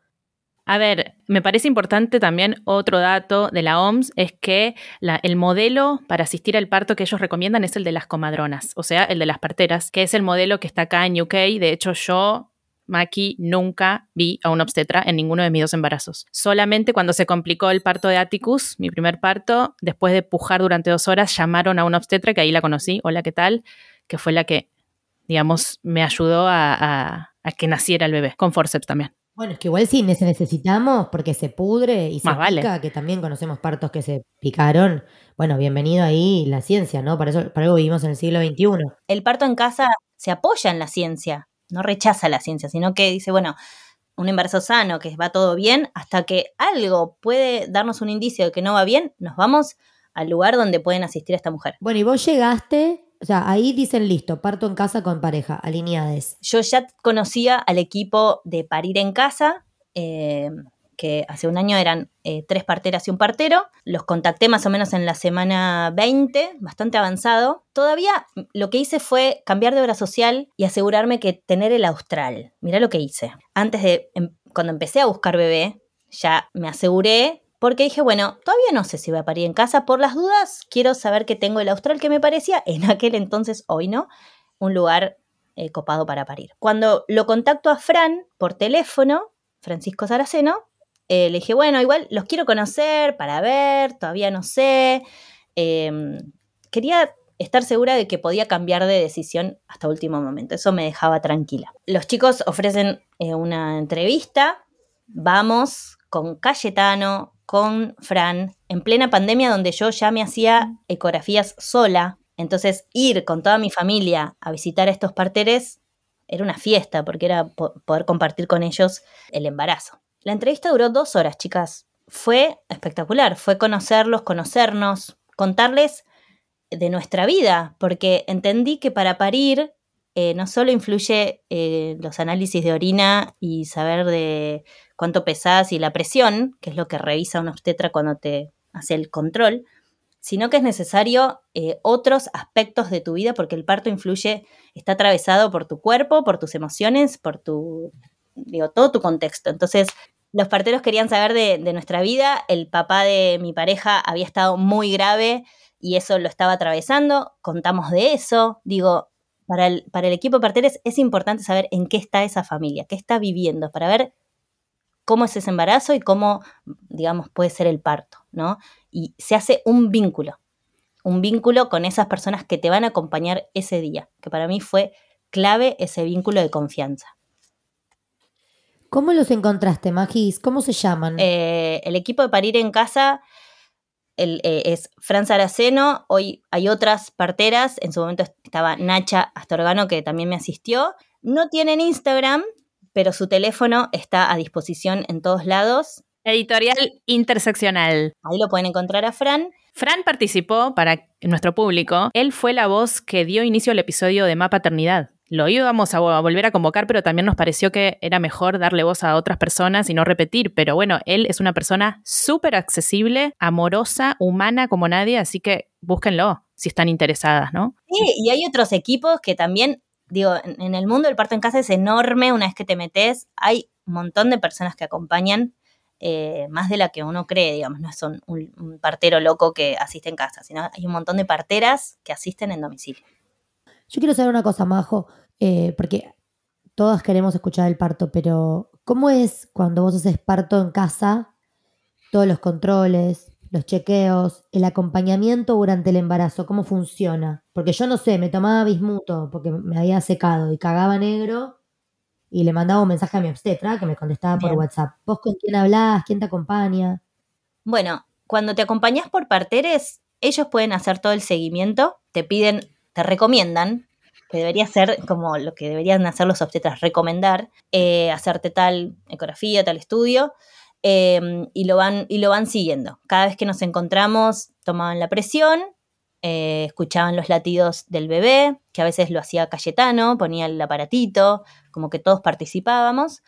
A ver, me parece importante también otro dato de la OMS, es que el modelo para asistir al parto que ellos recomiendan es el de las comadronas, o sea, el de las parteras, que es el modelo que está acá en UK. De hecho, yo Maki, nunca vi a una obstetra en ninguno de mis dos embarazos. Solamente cuando se complicó el parto de Atticus, mi primer parto, después de pujar durante dos horas, llamaron a una obstetra, que ahí la conocí, hola, ¿qué tal? Que fue la que, digamos, me ayudó a, que naciera el bebé, con forceps también. Bueno, es que igual sí necesitamos porque se pudre y se Más vale. pica, que también conocemos partos que se picaron. Bueno, bienvenido ahí la ciencia, ¿no? Para eso, para algo vivimos en el siglo XXI. El parto en casa se apoya en la ciencia, no rechaza la ciencia, sino que dice, bueno, un embarazo sano, que va todo bien, hasta que algo puede darnos un indicio de que no va bien, nos vamos al lugar donde pueden asistir a esta mujer. Bueno, y vos llegaste, o sea, ahí dicen listo, parto en casa con pareja, alineades. Yo ya conocía al equipo de Parir en Casa, eh, que hace un año eran eh, tres parteras y un partero. Los contacté más o menos en la semana 20, bastante avanzado. Todavía lo que hice fue cambiar de obra social y asegurarme que tener el austral. Mirá lo que hice. Antes de, em- cuando empecé a buscar bebé, ya me aseguré porque dije, bueno, todavía no sé si voy a parir en casa. Por las dudas, quiero saber que tengo el austral que me parecía en aquel entonces, hoy no, un lugar eh, copado para parir. Cuando lo contacto a Fran por teléfono, Francisco Saraceno, eh, le dije, bueno, igual los quiero conocer para ver, todavía no sé. Eh, quería estar segura de que podía cambiar de decisión hasta último momento. Eso me dejaba tranquila. Los chicos ofrecen eh, una entrevista. Vamos con Cayetano, con Fran, en plena pandemia donde yo ya me hacía ecografías sola. Entonces ir con toda mi familia a visitar a estos parteres era una fiesta porque era po- poder compartir con ellos el embarazo. La entrevista duró dos horas, chicas. Fue espectacular, fue conocerlos, conocernos, contarles de nuestra vida, porque entendí que para parir eh, no solo influye eh, los análisis de orina y saber de cuánto pesas y la presión, que es lo que revisa un obstetra cuando te hace el control, sino que es necesario eh, otros aspectos de tu vida porque el parto influye, está atravesado por tu cuerpo, por tus emociones, por tu, digo, todo tu contexto. Entonces, los parteros querían saber de, nuestra vida, el papá de mi pareja había estado muy grave y eso lo estaba atravesando, contamos de eso, digo, para el, para el equipo de parteres es importante saber en qué está esa familia, qué está viviendo, para ver cómo es ese embarazo y cómo, digamos, puede ser el parto, ¿no? Y se hace un vínculo, un vínculo con esas personas que te van a acompañar ese día, que para mí fue clave ese vínculo de confianza. ¿Cómo los encontraste, Magis? ¿Cómo se llaman? Eh, el equipo de Parir en Casa el, eh, es Fran Saraceno, hoy hay otras parteras, en su momento estaba Nacha Astorgano que también me asistió. No tienen Instagram, pero su teléfono está a disposición en todos lados. Editorial interseccional. Ahí lo pueden encontrar a Fran. Fran participó para nuestro público. Él fue la voz que dio inicio al episodio de Ma Paternidad. Lo íbamos a, vo- a volver a convocar, pero también nos pareció que era mejor darle voz a otras personas y no repetir. Pero bueno, él es una persona súper accesible, amorosa, humana como nadie, así que búsquenlo si están interesadas, ¿no? Sí, y hay otros equipos que también, digo, en, en el mundo del parto en casa es enorme una vez que te metes. Hay un montón de personas que acompañan, eh, más de la que uno cree, digamos, no es un, un- un partero loco que asiste en casa, sino hay un montón de parteras que asisten en domicilio. Yo quiero saber una cosa, Majo, eh, porque todas queremos escuchar el parto, pero ¿cómo es cuando vos haces parto en casa? Todos los controles, los chequeos, el acompañamiento durante el embarazo, ¿cómo funciona? Porque yo no sé, me tomaba bismuto porque me había secado y cagaba negro y le mandaba un mensaje a mi obstetra que me contestaba por Bien. WhatsApp. ¿Vos con quién hablás? ¿Quién te acompaña? Bueno, cuando te acompañas por parteres, ellos pueden hacer todo el seguimiento, te piden, te recomiendan, que debería ser como lo que deberían hacer los obstetras, recomendar, eh, hacerte tal ecografía, tal estudio, eh, y, lo van, y lo van siguiendo. Cada vez que nos encontramos, tomaban la presión, eh, escuchaban los latidos del bebé, que a veces lo hacía Cayetano, ponía el aparatito, como que todos participábamos.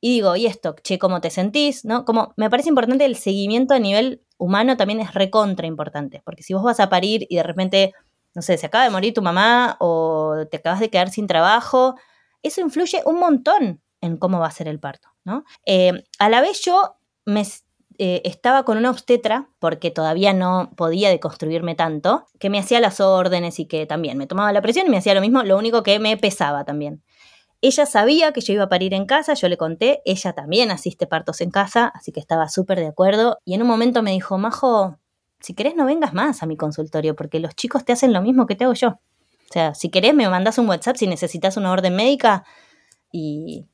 Y digo, ¿y esto? Che, ¿cómo te sentís? ¿No? Como me parece importante el seguimiento a nivel humano también es recontra importante, porque si vos vas a parir y de repente, no sé, se acaba de morir tu mamá o te acabas de quedar sin trabajo, eso influye un montón en cómo va a ser el parto, ¿no? Eh, a la vez yo me eh, estaba con una obstetra, porque todavía no podía deconstruirme tanto, que me hacía las órdenes y que también me tomaba la presión y me hacía lo mismo, lo único que me pesaba también. Ella sabía que yo iba a parir en casa, yo le conté, ella también asiste partos en casa, así que estaba súper de acuerdo. Y en un momento me dijo, Majo, si querés no vengas más a mi consultorio, porque los chicos te hacen lo mismo que te hago yo. O sea, si querés me mandás un WhatsApp si necesitas una orden médica y,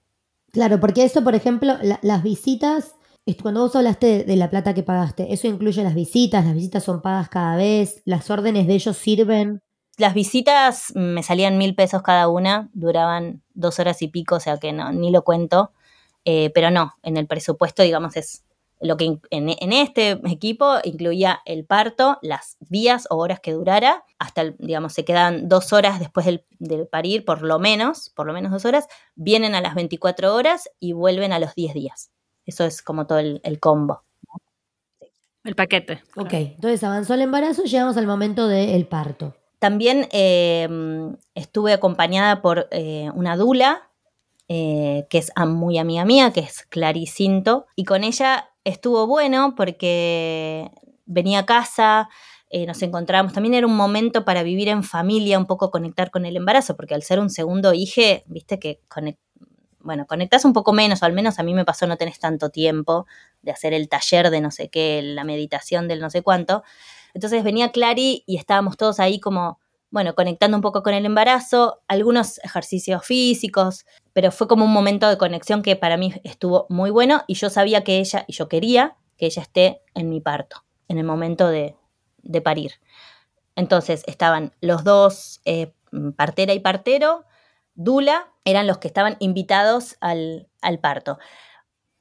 Claro, porque eso, por ejemplo, las visitas, cuando vos hablaste de, la plata que pagaste, ¿eso incluye las visitas? ¿Las visitas son pagas cada vez? ¿Las órdenes de ellos sirven? Las visitas me salían mil pesos cada una, duraban dos horas y pico, o sea que no, ni lo cuento. Eh, pero no, en el presupuesto, digamos, es lo que en, este equipo incluía el parto, las días o horas que durara, hasta, digamos, se quedan dos horas después del, parir, por lo menos, por lo menos dos horas, vienen a las 24 horas y vuelven a los 10 días. Eso es como todo el, combo. El paquete. Ok, entonces avanzó el embarazo, llegamos al momento del parto. También eh, estuve acompañada por eh, una dula, eh, que es muy amiga mía, que es Claricinto, y con ella estuvo bueno porque venía a casa, nos encontrábamos, también era un momento para vivir en familia, un poco conectar con el embarazo, porque al ser un segundo hijo, viste que bueno, conectas un poco menos, o al menos a mí me pasó, no tenés tanto tiempo de hacer el taller de no sé qué, la meditación del no sé cuánto. Entonces venía Clary y estábamos todos ahí como, bueno, conectando un poco con el embarazo, algunos ejercicios físicos, pero fue como un momento de conexión que para mí estuvo muy bueno y yo sabía que ella, y yo quería que ella esté en mi parto, en el momento de, parir. Entonces estaban los dos, eh, partera y partero, Dula, eran los que estaban invitados al, parto.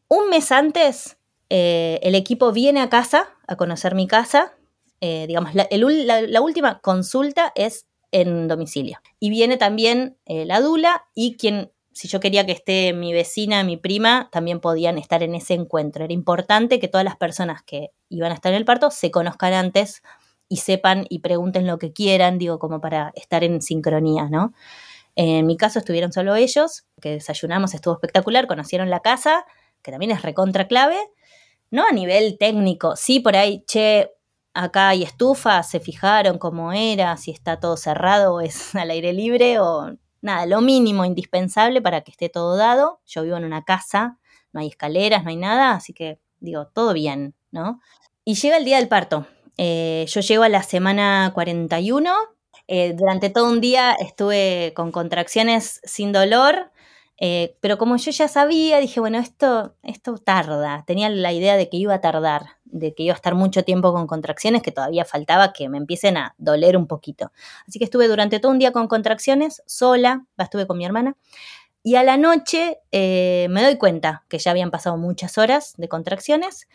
Un mes antes, eh, el equipo viene a casa, a conocer mi casa, eh, digamos, la, última consulta es en domicilio. Y viene también la dula y quien, si yo quería que esté mi vecina, mi prima, también podían estar en ese encuentro. Era importante que todas las personas que iban a estar en el parto se conozcan antes y sepan y pregunten lo que quieran, digo, como para estar en sincronía, ¿no? En mi caso estuvieron solo ellos, que desayunamos, estuvo espectacular, conocieron la casa, que también es recontra clave, no a nivel técnico, sí por ahí, che, acá hay estufa, se fijaron cómo era, si está todo cerrado o es al aire libre o nada, lo mínimo indispensable para que esté todo dado. Yo vivo en una casa, no hay escaleras, no hay nada, así que digo, todo bien, ¿no? Y llega el día del parto. Eh, yo llego a la semana 41. Eh, durante todo un día estuve con contracciones sin dolor, eh, pero como yo ya sabía, dije, bueno, esto, esto tarda. Tenía la idea de que iba a tardar, de que iba a estar mucho tiempo con contracciones, que todavía faltaba que me empiecen a doler un poquito. Así que estuve durante todo un día con contracciones, sola, estuve con mi hermana. Y a la noche eh, me doy cuenta que ya habían pasado muchas horas de contracciones.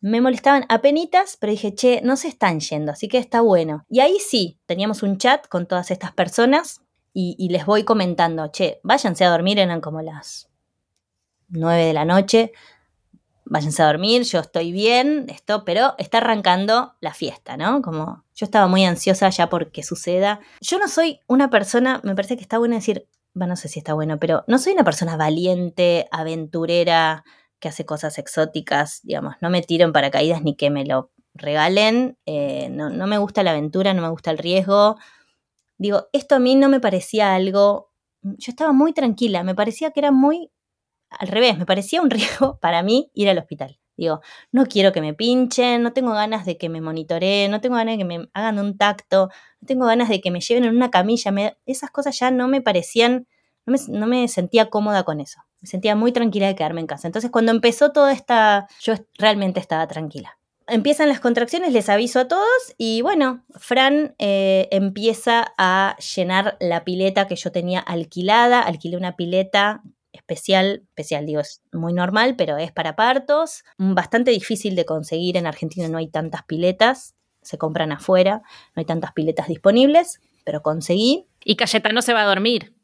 Me molestaban apenitas, pero dije, che, no se están yendo, así que está bueno. Y ahí sí, teníamos un chat con todas estas personas y, les voy comentando, che, váyanse a dormir, eran como las 9 de la noche, váyanse a dormir, yo estoy bien, esto, pero está arrancando la fiesta, ¿no? Como yo estaba muy ansiosa ya porque suceda. Yo no soy una persona, me parece que está bueno decir, no sé si está bueno, pero no soy una persona valiente, aventurera, que hace cosas exóticas, digamos, no me tiro en paracaídas ni que me lo regalen, eh, no, no me gusta la aventura, no me gusta el riesgo, Digo, esto a mí no me parecía algo, yo estaba muy tranquila, me parecía que era muy al revés, me parecía un riesgo para mí ir al hospital. Digo, no quiero que me pinchen, no tengo ganas de que me monitoreen, no tengo ganas de que me hagan un tacto, no tengo ganas de que me lleven en una camilla. esas cosas ya no me parecían, no me, sentía cómoda con eso. Me sentía muy tranquila de quedarme en casa. Entonces, cuando empezó toda esta, yo realmente estaba tranquila empiezan las contracciones, les aviso a todos y bueno, Fran eh, empieza a llenar la pileta que yo tenía alquilada, alquilé una pileta especial, especial digo, es muy normal, pero es para partos, bastante difícil de conseguir, en Argentina no hay tantas piletas, se compran afuera, no hay tantas piletas disponibles, pero conseguí. Y Cayetano se va a dormir.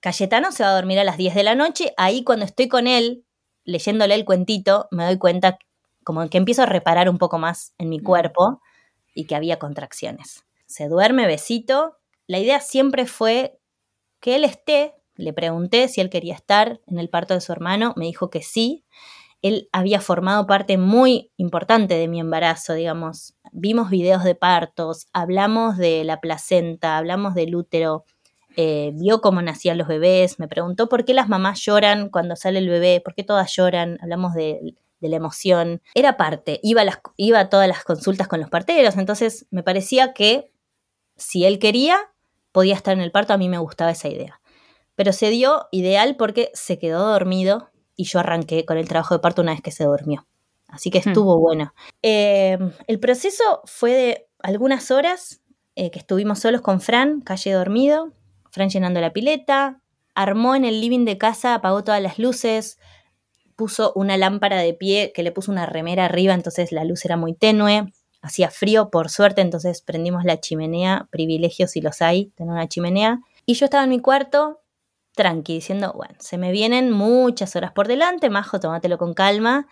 Cayetano se va a dormir a las 10 de la noche, ahí cuando estoy con él, leyéndole el cuentito, me doy cuenta como que empiezo a reparar un poco más en mi cuerpo y que había contracciones. Se duerme, besito. La idea siempre fue que él esté. Le pregunté si él quería estar en el parto de su hermano, me dijo que sí. Él había formado parte muy importante de mi embarazo, digamos. Vimos videos de partos, hablamos de la placenta, hablamos del útero, eh, vio cómo nacían los bebés, me preguntó por qué las mamás lloran cuando sale el bebé, por qué todas lloran, hablamos de la emoción. Era parte, iba a, iba a todas las consultas con los parteros, entonces me parecía que si él quería, podía estar en el parto, a mí me gustaba esa idea. Pero se dio ideal porque se quedó dormido y yo arranqué con el trabajo de parto una vez que se durmió. Así que estuvo bueno. Eh, el proceso fue de algunas horas eh, que estuvimos solos con Fran, calle dormido, Fran llenando la pileta, armó en el living de casa, apagó todas las luces, puso una lámpara de pie que le puso una remera arriba, entonces la luz era muy tenue, hacía frío por suerte, entonces prendimos la chimenea, privilegios si los hay, tener una chimenea, y yo estaba en mi cuarto, tranqui, diciendo, bueno, se me vienen muchas horas por delante, majo, tómatelo con calma,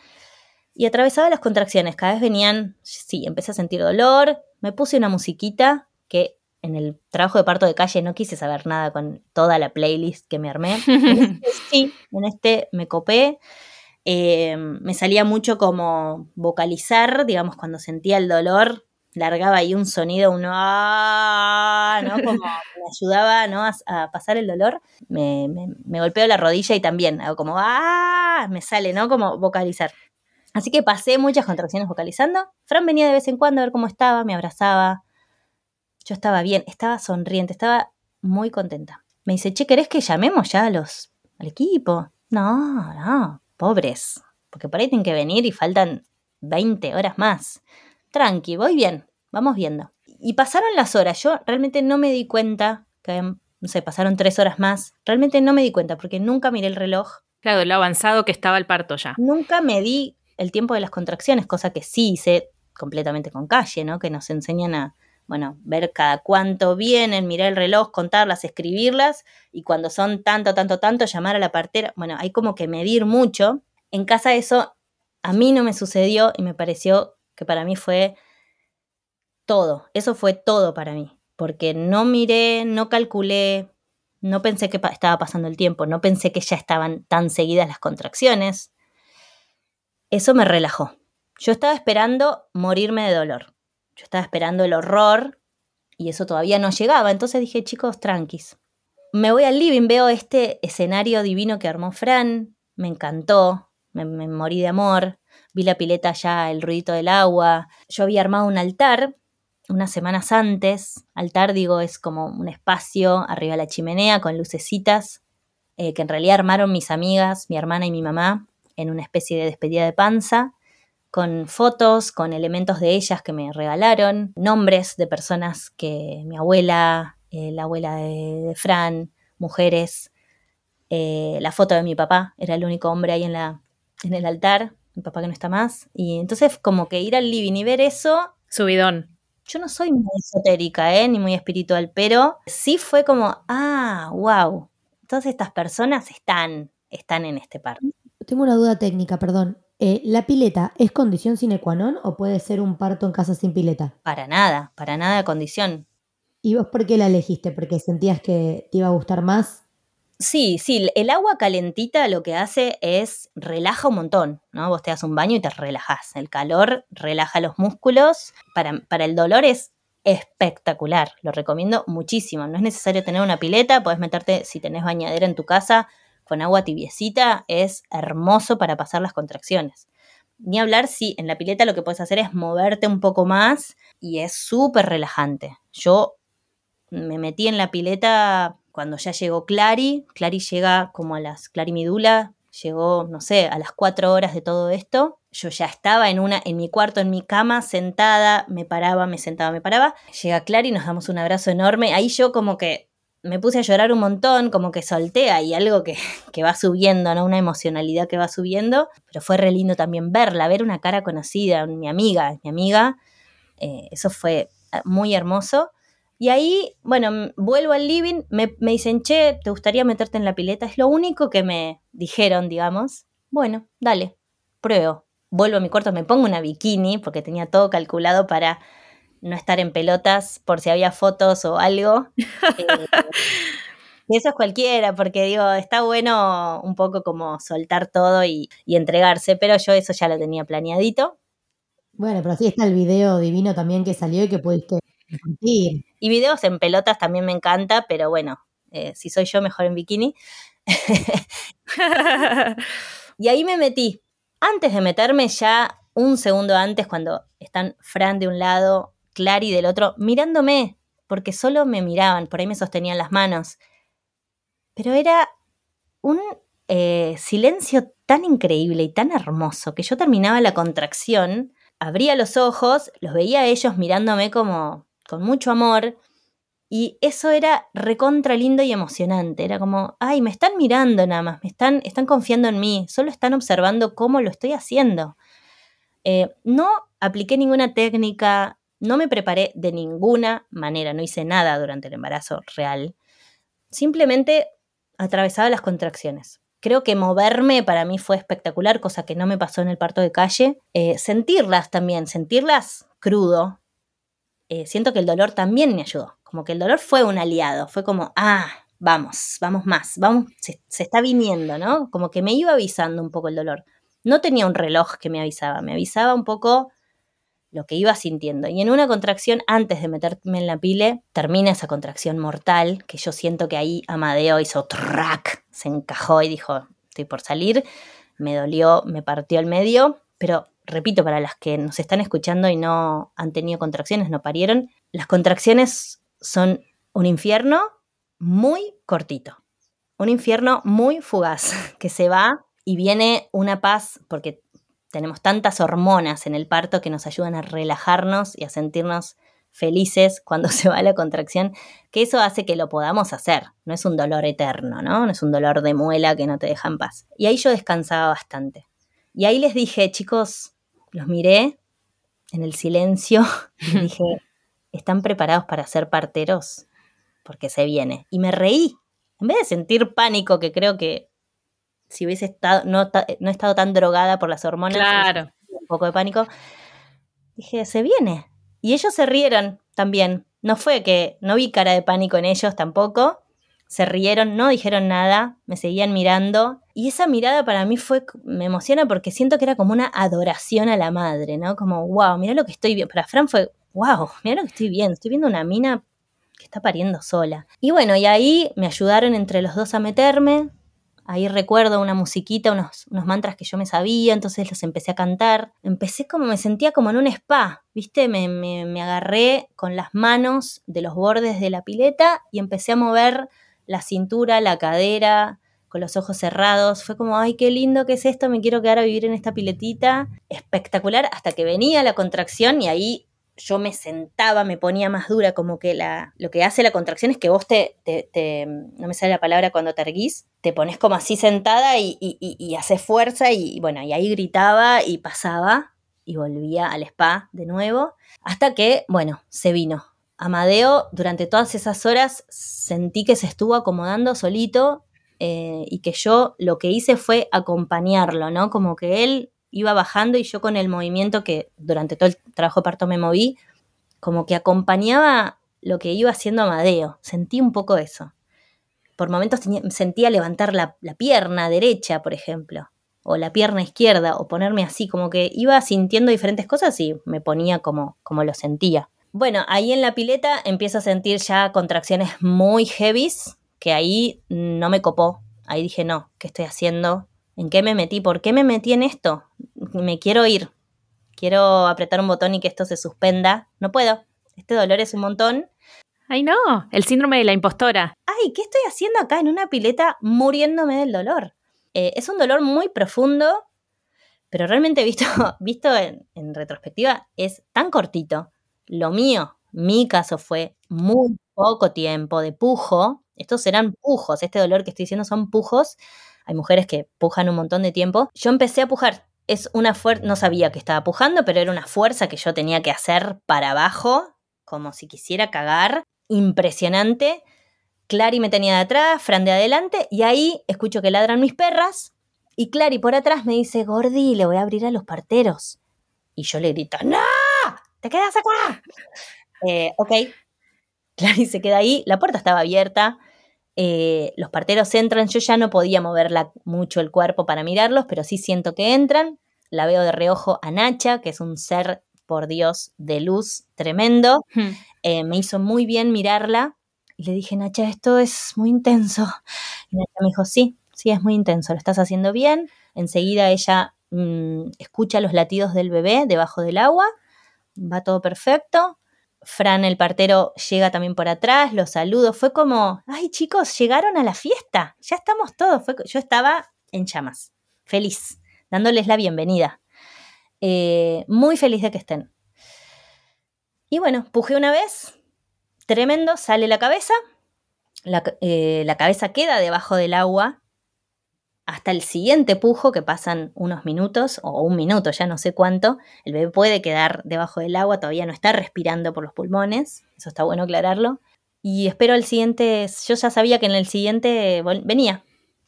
y atravesaba las contracciones, cada vez venían, sí, empecé a sentir dolor, me puse una musiquita que en el trabajo de parto de calle no quise saber nada con toda la playlist que me armé. En este, sí, en este me copé. Eh, me salía mucho como vocalizar, digamos, cuando sentía el dolor, largaba ahí un sonido, un ah", ¿no? Como me ayudaba ¿no? a, pasar el dolor. Me, me, golpeo la rodilla y también hago como ¡ah! Me sale, ¿no? Como vocalizar. Así que pasé muchas contracciones vocalizando. Fran venía de vez en cuando a ver cómo estaba, me abrazaba. Yo estaba bien, estaba sonriente, estaba muy contenta. Me dice, che, ¿querés que llamemos ya a los, al equipo? No, no, pobres, porque por ahí tienen que venir y faltan 20 horas más. Tranqui, voy bien, vamos viendo. Y pasaron las horas, yo realmente no me di cuenta que, no sé, pasaron tres horas más. Realmente no me di cuenta porque nunca miré el reloj. Claro, lo avanzado que estaba el parto ya. Nunca me di el tiempo de las contracciones, cosa que sí hice completamente con calle, ¿no? Que nos enseñan a, bueno, ver cada cuánto vienen, mirar el reloj, contarlas, escribirlas, y cuando son tanto, tanto, tanto, llamar a la partera. Bueno, hay como que medir mucho. En casa eso a mí no me sucedió y me pareció que para mí fue todo. Eso fue todo para mí, porque no miré, no calculé, no pensé que estaba pasando el tiempo, no pensé que ya estaban tan seguidas las contracciones. Eso me relajó. Yo estaba esperando morirme de dolor. Yo estaba esperando el horror y eso todavía no llegaba. Entonces dije, chicos, tranquis. Me voy al living, veo este escenario divino que armó Fran, me encantó, me, morí de amor, vi la pileta ya, el ruidito del agua. Yo había armado un altar unas semanas antes. Altar, digo, es como un espacio arriba de la chimenea con lucecitas, eh, que en realidad armaron mis amigas, mi hermana y mi mamá, en una especie de despedida de panza con fotos, con elementos de ellas que me regalaron, nombres de personas que mi abuela, eh, la abuela de, Fran, mujeres, eh, la foto de mi papá, era el único hombre ahí en, la, en el altar, mi papá que no está más, y entonces como que ir al living y ver eso... Subidón. Yo no soy muy esotérica, ¿eh? ni muy espiritual, pero sí fue como, ah, wow, todas estas personas están, están en este parque. Tengo una duda técnica, perdón. Eh, ¿La pileta es condición sine qua non o puede ser un parto en casa sin pileta? Para nada, para nada de condición. ¿Y vos por qué la elegiste? ¿Porque sentías que te iba a gustar más? Sí, sí, el agua calentita lo que hace es relaja un montón, ¿no? Vos te das un baño y te relajas. El calor relaja los músculos. Para, para el dolor es espectacular, lo recomiendo muchísimo. No es necesario tener una pileta, podés meterte, si tenés bañadera en tu casa, con agua tibiecita es hermoso para pasar las contracciones. Ni hablar si en la pileta lo que puedes hacer es moverte un poco más y es súper relajante. Yo me metí en la pileta cuando ya llegó Clary. Clary llega como a las Clary Midula, llegó, no sé, a las cuatro horas de todo esto. Yo ya estaba en una, en mi cuarto, en mi cama, sentada, me paraba, me sentaba, me paraba. Llega Clary, nos damos un abrazo enorme. Ahí yo como que me puse a llorar un montón, como que solté ahí algo que, va subiendo, ¿no? Una emocionalidad que va subiendo, pero fue re lindo también verla, ver una cara conocida, mi amiga, mi amiga, eh, eso fue ah, muy hermoso. Y ahí, bueno, vuelvo al living, me, me dicen, che, ¿te gustaría meterte en la pileta? Es lo único que me dijeron, digamos. Bueno, dale, pruebo. Vuelvo a mi cuarto, me pongo una bikini, porque tenía todo calculado para no estar en pelotas por si había fotos o algo. Eh, eso es cualquiera, porque digo, está bueno un poco como soltar todo y, entregarse, pero yo eso ya lo tenía planeadito. Bueno, pero sí está el video divino también que salió y que pudiste Y videos en pelotas también me encanta, pero bueno, eh, si soy yo, mejor en bikini. y ahí me metí. Antes de meterme, ya un segundo antes, cuando están Fran de un lado, Clary del otro, mirándome, porque solo me miraban, por ahí me sostenían las manos. pero era un eh, silencio tan increíble y tan hermoso que yo terminaba la contracción, abría los ojos, los veía a ellos mirándome como con mucho amor y eso era recontra lindo y emocionante. Era como, ay, me están mirando nada más, me están, están confiando en mí, solo están observando cómo lo estoy haciendo. Eh, no apliqué ninguna técnica, no me preparé de ninguna manera, no hice nada durante el embarazo real. Simplemente atravesaba las contracciones. Creo que moverme para mí fue espectacular, cosa que no me pasó en el parto de calle. Eh, sentirlas también, sentirlas crudo. Eh, siento que el dolor también me ayudó. Como que el dolor fue un aliado. Fue como, ah, vamos, vamos más, vamos, se, está viniendo, ¿no? Como que me iba avisando un poco el dolor. No tenía un reloj que me avisaba, me avisaba un poco lo que iba sintiendo. Y en una contracción, antes de meterme en la pile, termina esa contracción mortal, que yo siento que ahí Amadeo hizo track, se encajó y dijo, estoy por salir, me dolió, me partió el medio, pero repito, para las que nos están escuchando y no han tenido contracciones, no parieron, las contracciones son un infierno muy cortito, un infierno muy fugaz, que se va y viene una paz, porque tenemos tantas hormonas en el parto que nos ayudan a relajarnos y a sentirnos felices cuando se va la contracción, que eso hace que lo podamos hacer. No es un dolor eterno, ¿no? Es un dolor de muela que no te deja en paz. Y ahí yo descansaba bastante. Y ahí les dije, chicos, los miré en el silencio y dije, ¿están preparados para ser parteros? Porque se viene. Y me reí. En vez de sentir pánico, que creo que si hubiese estado, no, no he estado tan drogada por las hormonas, claro. un poco de pánico, dije, se viene. Y ellos se rieron también. No fue que, no vi cara de pánico en ellos tampoco. Se rieron, no dijeron nada, me seguían mirando. Y esa mirada para mí fue, me emociona porque siento que era como una adoración a la madre, ¿no? Como, wow, mira lo que estoy viendo. Para Fran fue, wow, mira lo que estoy viendo. Estoy viendo una mina que está pariendo sola. Y bueno, y ahí me ayudaron entre los dos a meterme. Ahí recuerdo una musiquita, unos, unos, mantras que yo me sabía, entonces los empecé a cantar. Empecé como, me sentía como en un spa, ¿viste? Me, me, me, agarré con las manos de los bordes de la pileta y empecé a mover la cintura, la cadera, con los ojos cerrados. Fue como, ay, qué lindo que es esto, me quiero quedar a vivir en esta piletita. Espectacular, hasta que venía la contracción y ahí yo me sentaba, me ponía más dura, como que la, lo que hace la contracción es que vos te, no me sale la palabra cuando te erguís, te pones como así sentada y, y haces fuerza y bueno, y ahí gritaba y pasaba y volvía al spa de nuevo, hasta que, bueno, se vino. Amadeo, durante todas esas horas, sentí que se estuvo acomodando solito eh, y que yo lo que hice fue acompañarlo, ¿no? Como que él iba bajando y yo con el movimiento que durante todo el trabajo de parto me moví, como que acompañaba lo que iba haciendo Amadeo. Sentí un poco eso. Por momentos tenía, sentía levantar la, la, pierna derecha, por ejemplo, o la pierna izquierda, o ponerme así, como que iba sintiendo diferentes cosas y me ponía como, como lo sentía. Bueno, ahí en la pileta empiezo a sentir ya contracciones muy heavies, que ahí no me copó. Ahí dije, no, ¿qué estoy haciendo? ¿En qué me metí? ¿Por qué me metí en esto? Me quiero ir. Quiero apretar un botón y que esto se suspenda. No puedo. Este dolor es un montón. Ay, no, el síndrome de la impostora. Ay, ¿qué estoy haciendo acá en una pileta muriéndome del dolor? Eh, es un dolor muy profundo, pero realmente visto, visto en, en retrospectiva es tan cortito. Lo mío, mi caso fue muy poco tiempo de pujo. Estos eran pujos, este dolor que estoy diciendo son pujos hay mujeres que pujan un montón de tiempo. Yo empecé a pujar. Es una fuerza, no sabía que estaba pujando, pero era una fuerza que yo tenía que hacer para abajo, como si quisiera cagar. Impresionante. Clary me tenía de atrás, Fran de adelante, y ahí escucho que ladran mis perras. Y Clary por atrás me dice, Gordi, le voy a abrir a los parteros. Y yo le grito, ¡No! ¡Te quedas acá! Eh, ok. Clary se queda ahí, la puerta estaba abierta. Eh, los parteros entran, yo ya no podía moverla mucho el cuerpo para mirarlos, pero sí siento que entran. La veo de reojo a Nacha, que es un ser, por Dios, de luz tremendo. Hmm. Eh, me hizo muy bien mirarla y le dije, Nacha, esto es muy intenso. Y Nacha me dijo, sí, sí, es muy intenso, lo estás haciendo bien. Enseguida ella mmm, escucha los latidos del bebé debajo del agua, va todo perfecto. Fran, el partero, llega también por atrás, los saludo. Fue como, ay chicos, llegaron a la fiesta, ya estamos todos. yo estaba en llamas, feliz, dándoles la bienvenida. Eh, muy feliz de que estén. Y bueno, pujé una vez, tremendo, sale la cabeza, la, eh, la cabeza queda debajo del agua hasta el siguiente pujo, que pasan unos minutos o un minuto, ya no sé cuánto, el bebé puede quedar debajo del agua, todavía no está respirando por los pulmones, eso está bueno aclararlo. Y espero el siguiente, yo ya sabía que en el siguiente venía,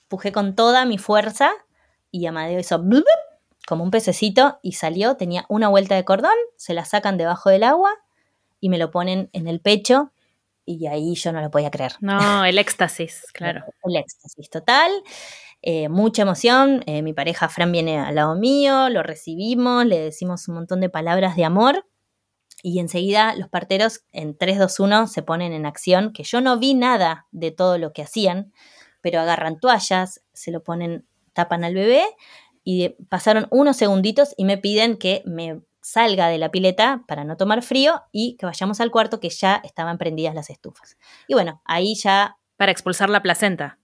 pujé con toda mi fuerza y Amadeo hizo como un pececito y salió, tenía una vuelta de cordón, se la sacan debajo del agua y me lo ponen en el pecho y ahí yo no lo podía creer. No, el éxtasis, claro. el éxtasis total. Eh, mucha emoción. Eh, mi pareja Fran viene al lado mío, lo recibimos, le decimos un montón de palabras de amor. Y enseguida los parteros en 3, 2, 1 se ponen en acción, que yo no vi nada de todo lo que hacían, pero agarran toallas, se lo ponen, tapan al bebé y pasaron unos segunditos y me piden que me salga de la pileta para no tomar frío y que vayamos al cuarto que ya estaban prendidas las estufas. Y bueno, ahí ya... Para expulsar la placenta.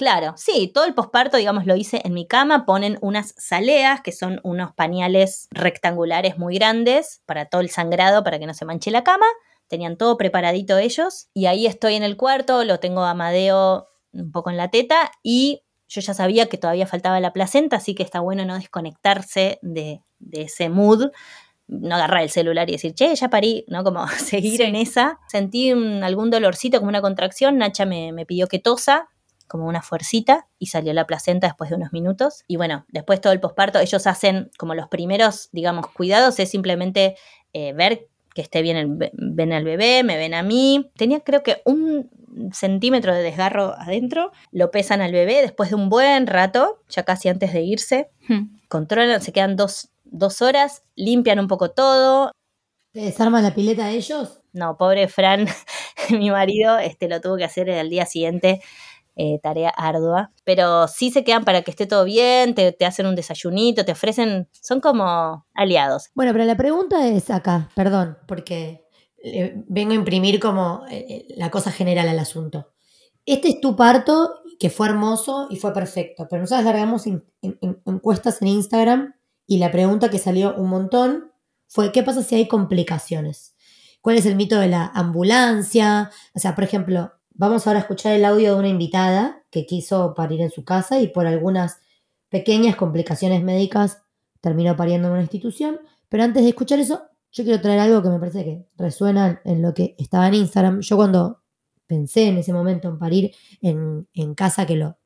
Claro, sí, todo el posparto, digamos, lo hice en mi cama. Ponen unas saleas, que son unos pañales rectangulares muy grandes para todo el sangrado, para que no se manche la cama. Tenían todo preparadito ellos. Y ahí estoy en el cuarto, lo tengo a Amadeo un poco en la teta y yo ya sabía que todavía faltaba la placenta, así que está bueno no desconectarse de, ese mood no agarrar el celular y decir, che, ya parí, ¿no? Como seguir en esa. Sentí algún dolorcito, como una contracción. Nacha me, me, pidió que tosa como una fuercita y salió la placenta después de unos minutos. Y bueno, después todo el posparto, ellos hacen como los primeros, digamos, cuidados, es simplemente eh, ver que esté bien, el, ven al bebé, me ven a mí. Tenía creo que un centímetro de desgarro adentro, lo pesan al bebé después de un buen rato, ya casi antes de irse, hmm. controlan, se quedan dos, dos horas, limpian un poco todo, ¿Te desarman la pileta de ellos? No, pobre Fran, mi marido, este, lo tuvo que hacer el día siguiente eh, tarea ardua, pero sí se quedan para que esté todo bien, te, hacen un desayunito, te ofrecen, son como aliados. Bueno, pero la pregunta es acá, perdón, porque eh, vengo a imprimir como eh, la cosa general al asunto. Este es tu parto, que fue hermoso y fue perfecto, pero nosotros largamos encuestas en Instagram y la pregunta que salió un montón fue, ¿qué pasa si hay complicaciones? ¿Cuál es el mito de la ambulancia? O sea, por ejemplo, Vamos ahora a escuchar el audio de una invitada que quiso parir en su casa y por algunas pequeñas complicaciones médicas terminó pariendo en una institución. Pero antes de escuchar eso, yo quiero traer algo que me parece que resuena en lo que estaba en Instagram. Yo cuando pensé en ese momento en parir en, casa que lo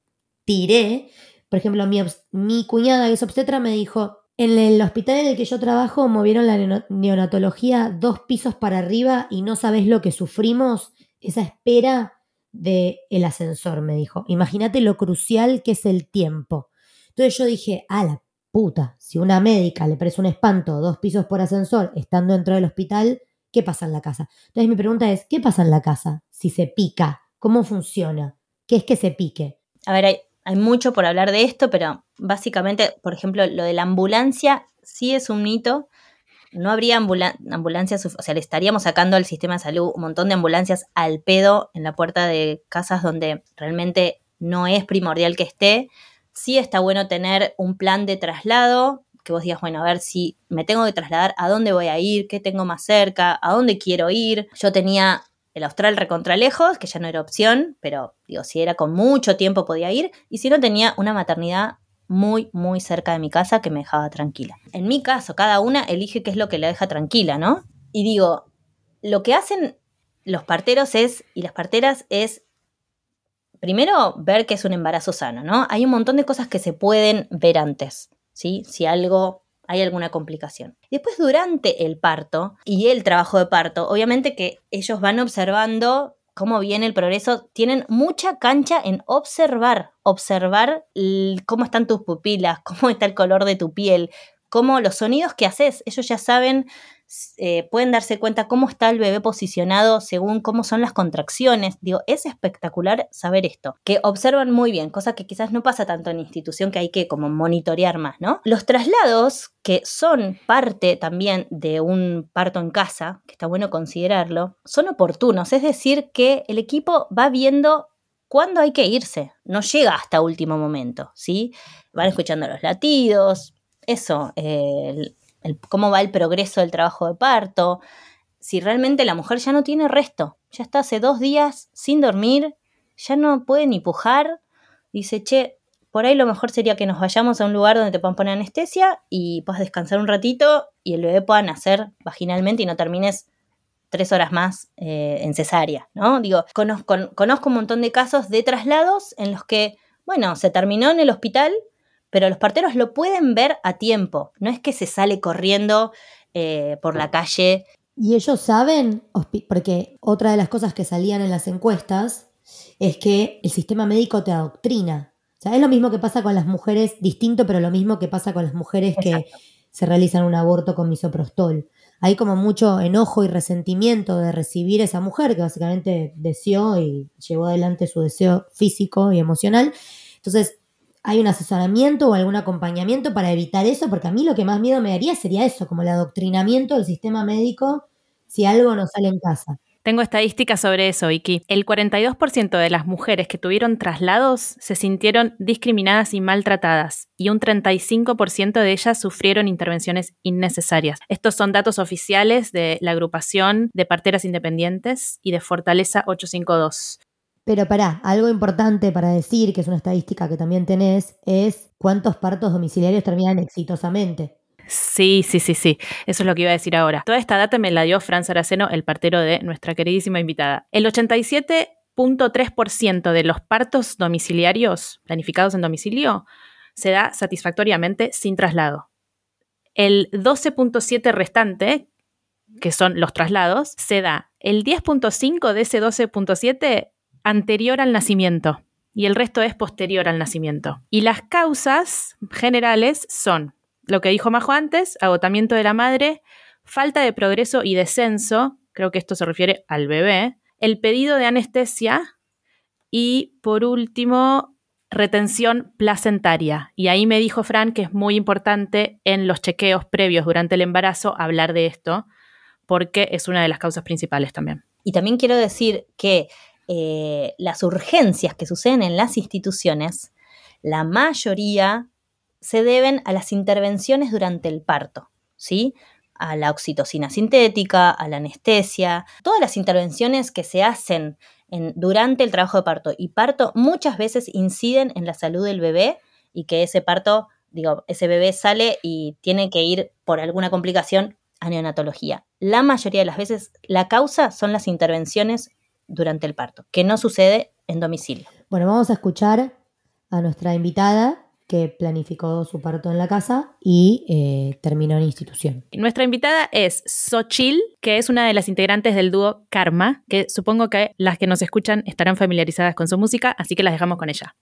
tiré, por ejemplo, mi, mi cuñada que es obstetra me dijo, en el hospital en el que yo trabajo movieron la neonatología dos pisos para arriba y no sabes lo que sufrimos, esa espera del el ascensor, me dijo. Imagínate lo crucial que es el tiempo. Entonces yo dije, a la puta, si una médica le parece un espanto dos pisos por ascensor estando dentro del hospital, ¿qué pasa en la casa? Entonces mi pregunta es, ¿qué pasa en la casa si se pica? ¿Cómo funciona? ¿Qué es que se pique? A ver, hay, hay mucho por hablar de esto, pero básicamente, por ejemplo, lo de la ambulancia sí es un mito no habría ambulancias, o sea, le estaríamos sacando al sistema de salud un montón de ambulancias al pedo en la puerta de casas donde realmente no es primordial que esté. Sí está bueno tener un plan de traslado, que vos digas, bueno, a ver si me tengo que trasladar, a dónde voy a ir, qué tengo más cerca, a dónde quiero ir. Yo tenía el Austral recontra lejos, que ya no era opción, pero digo, si era con mucho tiempo podía ir, y si no tenía una maternidad muy, muy cerca de mi casa que me dejaba tranquila. En mi caso, cada una elige qué es lo que la deja tranquila, ¿no? Y digo, lo que hacen los parteros es, y las parteras es, primero, ver que es un embarazo sano, ¿no? Hay un montón de cosas que se pueden ver antes, ¿sí? Si algo, hay alguna complicación. Después, durante el parto y el trabajo de parto, obviamente que ellos van observando cómo viene el progreso, tienen mucha cancha en observar, observar cómo están tus pupilas, cómo está el color de tu piel, cómo los sonidos que haces, ellos ya saben eh, pueden darse cuenta cómo está el bebé posicionado según cómo son las contracciones. Digo, es espectacular saber esto, que observan muy bien, cosa que quizás no pasa tanto en institución que hay que como monitorear más, ¿no? Los traslados, que son parte también de un parto en casa, que está bueno considerarlo, son oportunos, es decir, que el equipo va viendo cuándo hay que irse, no llega hasta último momento, ¿sí? Van escuchando los latidos, eso, eh, cómo va el progreso del trabajo de parto, si realmente la mujer ya no tiene resto, ya está hace dos días sin dormir, ya no puede ni pujar, dice, che, por ahí lo mejor sería que nos vayamos a un lugar donde te puedan poner anestesia y puedas descansar un ratito y el bebé pueda nacer vaginalmente y no termines tres horas más eh, en cesárea, ¿no? Digo, conozco, conozco un montón de casos de traslados en los que, bueno, se terminó en el hospital, pero los parteros lo pueden ver a tiempo, no es que se sale corriendo eh, por la calle. Y ellos saben, porque otra de las cosas que salían en las encuestas es que el sistema médico te adoctrina. O sea, es lo mismo que pasa con las mujeres, distinto, pero lo mismo que pasa con las mujeres que se realizan un aborto con misoprostol. Hay como mucho enojo y resentimiento de recibir a esa mujer que básicamente deseó y llevó adelante su deseo físico y emocional. Entonces, ¿Hay un asesoramiento o algún acompañamiento para evitar eso? Porque a mí lo que más miedo me daría sería eso, como el adoctrinamiento del sistema médico si algo no sale en casa. Tengo estadísticas sobre eso, Vicky. El 42% de las mujeres que tuvieron traslados se sintieron discriminadas y maltratadas, y un 35% de ellas sufrieron intervenciones innecesarias. Estos son datos oficiales de la agrupación de parteras independientes y de Fortaleza 852. Pero pará, algo importante para decir, que es una estadística que también tenés, es cuántos partos domiciliarios terminan exitosamente. Sí, sí, sí, sí. Eso es lo que iba a decir ahora. Toda esta data me la dio Fran Saraceno, el partero de nuestra queridísima invitada. El 87.3% de los partos domiciliarios planificados en domicilio se da satisfactoriamente sin traslado. El 12.7 restante, que son los traslados, se da el 10.5 de ese 12.7 anterior al nacimiento y el resto es posterior al nacimiento. Y las causas generales son lo que dijo Majo antes, agotamiento de la madre, falta de progreso y descenso, creo que esto se refiere al bebé, el pedido de anestesia y por último retención placentaria. Y ahí me dijo Fran que es muy importante en los chequeos previos durante el embarazo hablar de esto, porque es una de las causas principales también. Y también quiero decir que eh, las urgencias que suceden en las instituciones, la mayoría se deben a las intervenciones durante el parto, ¿sí? A la oxitocina sintética, a la anestesia, todas las intervenciones que se hacen durante el trabajo de parto y parto muchas veces inciden en la salud del bebé y que ese parto, digo, ese bebé sale y tiene que ir por alguna complicación a neonatología. La mayoría de las veces la causa son las intervenciones durante el parto, que no sucede en domicilio. Bueno, vamos a escuchar a nuestra invitada que planificó su parto en la casa y eh, terminó en institución. Nuestra invitada es Xochil, que es una de las integrantes del dúo Karma, que supongo que las que nos escuchan estarán familiarizadas con su música, así que las dejamos con ella.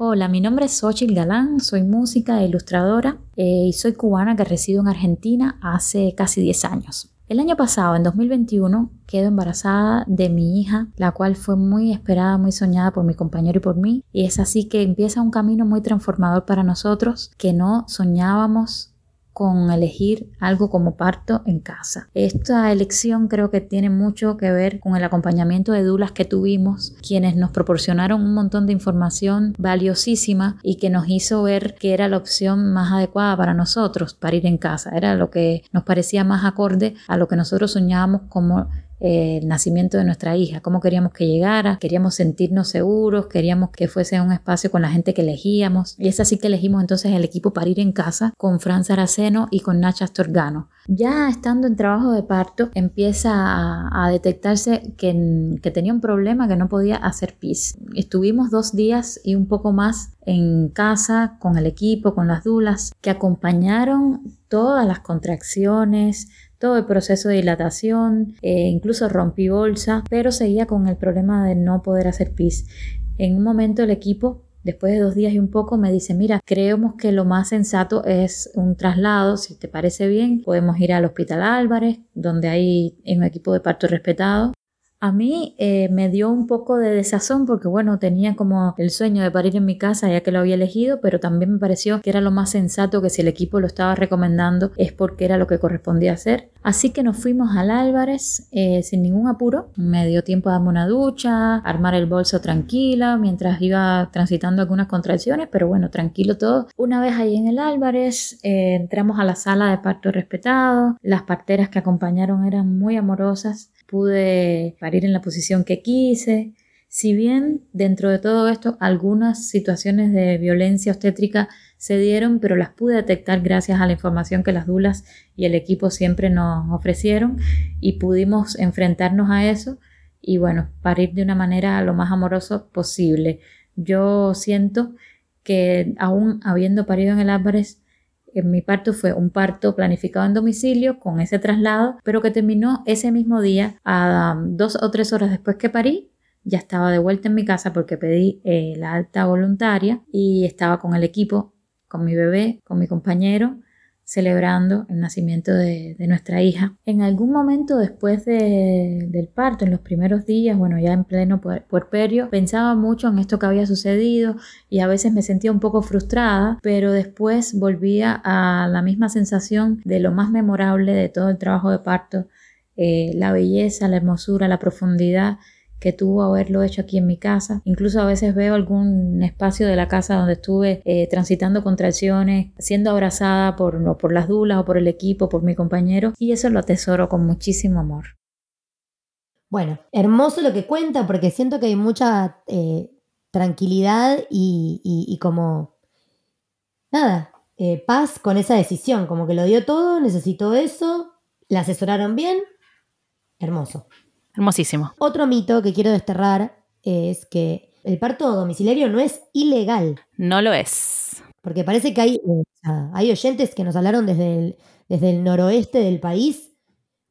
Hola, mi nombre es Xochil Galán, soy música e ilustradora eh, y soy cubana que resido en Argentina hace casi 10 años. El año pasado, en 2021, quedo embarazada de mi hija, la cual fue muy esperada, muy soñada por mi compañero y por mí. Y es así que empieza un camino muy transformador para nosotros que no soñábamos con elegir algo como parto en casa. Esta elección creo que tiene mucho que ver con el acompañamiento de dulas que tuvimos, quienes nos proporcionaron un montón de información valiosísima y que nos hizo ver que era la opción más adecuada para nosotros, para ir en casa. Era lo que nos parecía más acorde a lo que nosotros soñábamos como el nacimiento de nuestra hija, cómo queríamos que llegara, queríamos sentirnos seguros, queríamos que fuese un espacio con la gente que elegíamos. Y es así que elegimos entonces el equipo para ir en casa con Fran Saraceno y con Nacha Astorgano. Ya estando en trabajo de parto, empieza a, detectarse que, que, tenía un problema que no podía hacer pis. Estuvimos dos días y un poco más en casa con el equipo, con las dulas, que acompañaron todas las contracciones, todo el proceso de dilatación, eh, incluso rompí bolsa, pero seguía con el problema de no poder hacer pis. En un momento el equipo Después de dos días y un poco me dice, mira, creemos que lo más sensato es un traslado, si te parece bien, podemos ir al Hospital Álvarez, donde hay un equipo de parto respetado. A mí eh, me dio un poco de desazón porque, bueno, tenía como el sueño de parir en mi casa ya que lo había elegido, pero también me pareció que era lo más sensato que si el equipo lo estaba recomendando es porque era lo que correspondía hacer. Así que nos fuimos al Álvarez eh, sin ningún apuro. Me dio tiempo a darme una ducha, armar el bolso tranquila mientras iba transitando algunas contracciones, pero bueno, tranquilo todo. Una vez ahí en el Álvarez, eh, entramos a la sala de parto respetado. Las parteras que acompañaron eran muy amorosas pude parir en la posición que quise. Si bien dentro de todo esto algunas situaciones de violencia obstétrica se dieron, pero las pude detectar gracias a la información que las dulas y el equipo siempre nos ofrecieron y pudimos enfrentarnos a eso y bueno, parir de una manera lo más amoroso posible. Yo siento que aún habiendo parido en el Álvarez, mi parto fue un parto planificado en domicilio con ese traslado, pero que terminó ese mismo día, a um, dos o tres horas después que parí, ya estaba de vuelta en mi casa porque pedí eh, la alta voluntaria y estaba con el equipo, con mi bebé, con mi compañero celebrando el nacimiento de, nuestra hija. En algún momento después del parto, en los primeros días, bueno, ya en pleno puerperio, pensaba mucho en esto que había sucedido y a veces me sentía un poco frustrada, pero después volvía a la misma sensación de lo más memorable de todo el trabajo de parto, eh, la belleza, la hermosura, la profundidad que tuvo haberlo hecho aquí en mi casa. Incluso a veces veo algún espacio de la casa donde estuve eh, transitando contracciones, siendo abrazada por, por las dulas o por el equipo, por mi compañero, y eso lo atesoro con muchísimo amor. Bueno, hermoso lo que cuenta porque siento que hay mucha eh, tranquilidad y, como, nada, eh, paz con esa decisión, como que lo dio todo, necesitó eso, la asesoraron bien, hermoso. Hermosísimo. Otro mito que quiero desterrar es que el parto domiciliario no es ilegal. No lo es. Porque parece que hay, hay oyentes que nos hablaron desde el, desde el noroeste del país,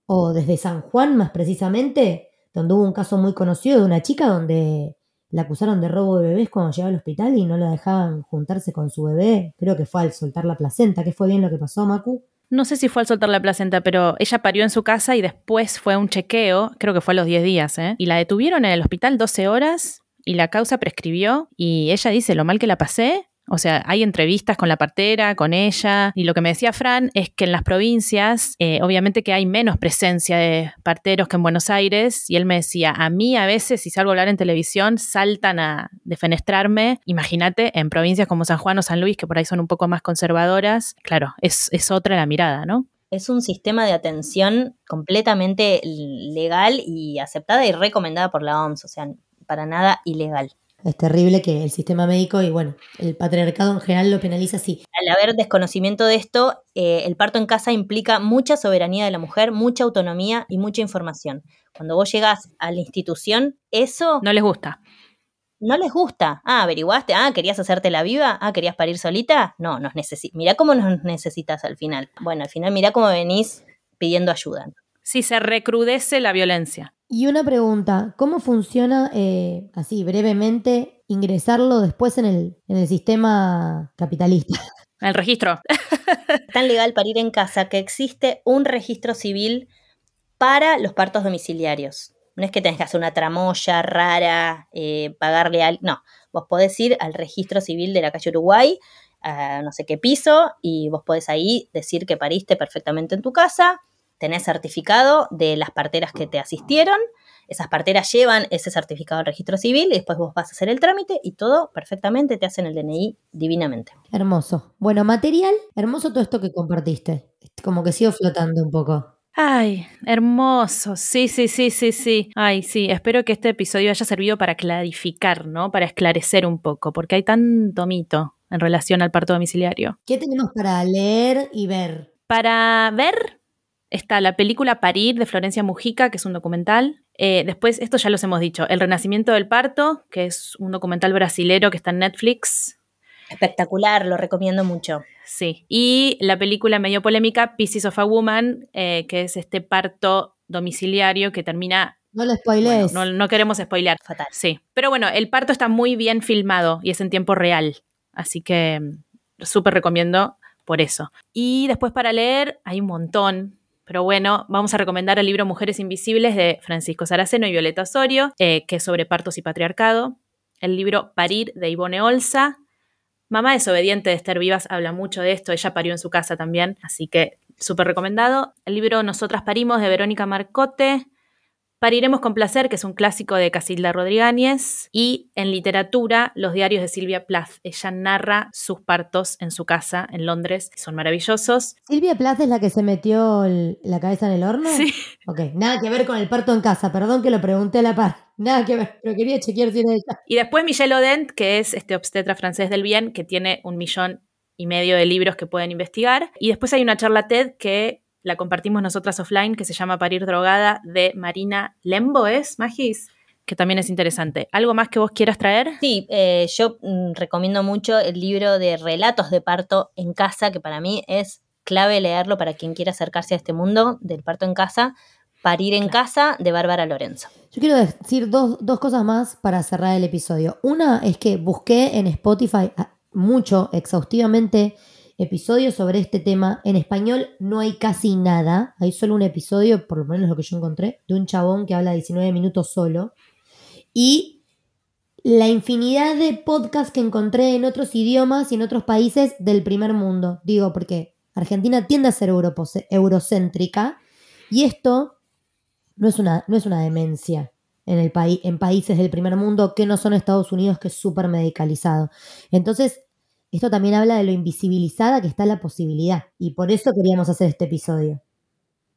o desde San Juan más precisamente, donde hubo un caso muy conocido de una chica donde la acusaron de robo de bebés cuando llegaba al hospital y no la dejaban juntarse con su bebé. Creo que fue al soltar la placenta, que fue bien lo que pasó, Macu. No sé si fue al soltar la placenta, pero ella parió en su casa y después fue a un chequeo, creo que fue a los 10 días, ¿eh? Y la detuvieron en el hospital 12 horas y la causa prescribió y ella dice lo mal que la pasé o sea, hay entrevistas con la partera, con ella, y lo que me decía Fran es que en las provincias, eh, obviamente que hay menos presencia de parteros que en Buenos Aires, y él me decía, a mí a veces si salgo a hablar en televisión, saltan a defenestrarme, imagínate, en provincias como San Juan o San Luis, que por ahí son un poco más conservadoras, claro, es, es otra la mirada, ¿no? Es un sistema de atención completamente legal y aceptada y recomendada por la OMS, o sea, para nada ilegal. Es terrible que el sistema médico y bueno, el patriarcado en general lo penaliza así. Al haber desconocimiento de esto, eh, el parto en casa implica mucha soberanía de la mujer, mucha autonomía y mucha información. Cuando vos llegas a la institución, eso... No les gusta. No les gusta. Ah, averiguaste. Ah, querías hacerte la viva. Ah, querías parir solita. No, nos necesitas. Mira cómo nos necesitas al final. Bueno, al final mira cómo venís pidiendo ayuda. Si se recrudece la violencia. Y una pregunta, ¿cómo funciona, eh, así brevemente, ingresarlo después en el, en el sistema capitalista? El registro. Tan legal para ir en casa que existe un registro civil para los partos domiciliarios. No es que tengas que hacer una tramoya rara, eh, pagarle al... No, vos podés ir al registro civil de la calle Uruguay, a no sé qué piso, y vos podés ahí decir que pariste perfectamente en tu casa, tenés certificado de las parteras que te asistieron, esas parteras llevan ese certificado al registro civil y después vos vas a hacer el trámite y todo perfectamente te hacen el DNI divinamente. Hermoso. Bueno, material, hermoso todo esto que compartiste. Como que sigo flotando un poco. Ay, hermoso. Sí, sí, sí, sí, sí. Ay, sí. Espero que este episodio haya servido para clarificar, ¿no? Para esclarecer un poco, porque hay tanto mito en relación al parto domiciliario. ¿Qué tenemos para leer y ver? Para ver, Está la película Parir de Florencia Mujica, que es un documental. Eh, después, esto ya los hemos dicho, El Renacimiento del Parto, que es un documental brasilero que está en Netflix. Espectacular, lo recomiendo mucho. Sí. Y la película medio polémica, Pieces of a Woman, eh, que es este parto domiciliario que termina No lo spoilees. no, no queremos spoilear. Fatal. Sí. Pero bueno, el parto está muy bien filmado y es en tiempo real. Así que súper recomiendo por eso. Y después para leer hay un montón. Pero bueno, vamos a recomendar el libro Mujeres Invisibles de Francisco Saraceno y Violeta Osorio, eh, que es sobre partos y patriarcado. El libro Parir de Ivone Olza. Mamá desobediente de Esther Vivas habla mucho de esto. Ella parió en su casa también, así que súper recomendado. El libro Nosotras Parimos de Verónica Marcote. Pariremos con placer, que es un clásico de Casilda Rodríguez, y en literatura, los diarios de Silvia Plath. Ella narra sus partos en su casa en Londres, son maravillosos. Silvia Plath es la que se metió el- la cabeza en el horno. Sí. Ok, nada que ver con el parto en casa, perdón que lo pregunté a la par. Nada que ver, pero quería chequear si era ella. Y después Michel Odent, que es este obstetra francés del bien, que tiene un millón y medio de libros que pueden investigar. Y después hay una charla TED que la compartimos nosotras offline, que se llama Parir Drogada, de Marina Lembo, ¿es, Magis? Que también es interesante. ¿Algo más que vos quieras traer? Sí, eh, yo mm, recomiendo mucho el libro de relatos de parto en casa, que para mí es clave leerlo para quien quiera acercarse a este mundo del parto en casa. Parir en casa de Bárbara Lorenzo. Yo quiero decir dos, dos cosas más para cerrar el episodio. Una es que busqué en Spotify ah, mucho, exhaustivamente, episodios sobre este tema. En español no hay casi nada. Hay solo un episodio, por lo menos lo que yo encontré, de un chabón que habla 19 minutos solo. Y la infinidad de podcasts que encontré en otros idiomas y en otros países del primer mundo. Digo, porque Argentina tiende a ser eurocéntrica y esto no es una, no es una demencia en, el país en países del primer mundo que no son Estados Unidos, que es súper medicalizado. Entonces, esto también habla de lo invisibilizada que está la posibilidad. Y por eso queríamos hacer este episodio.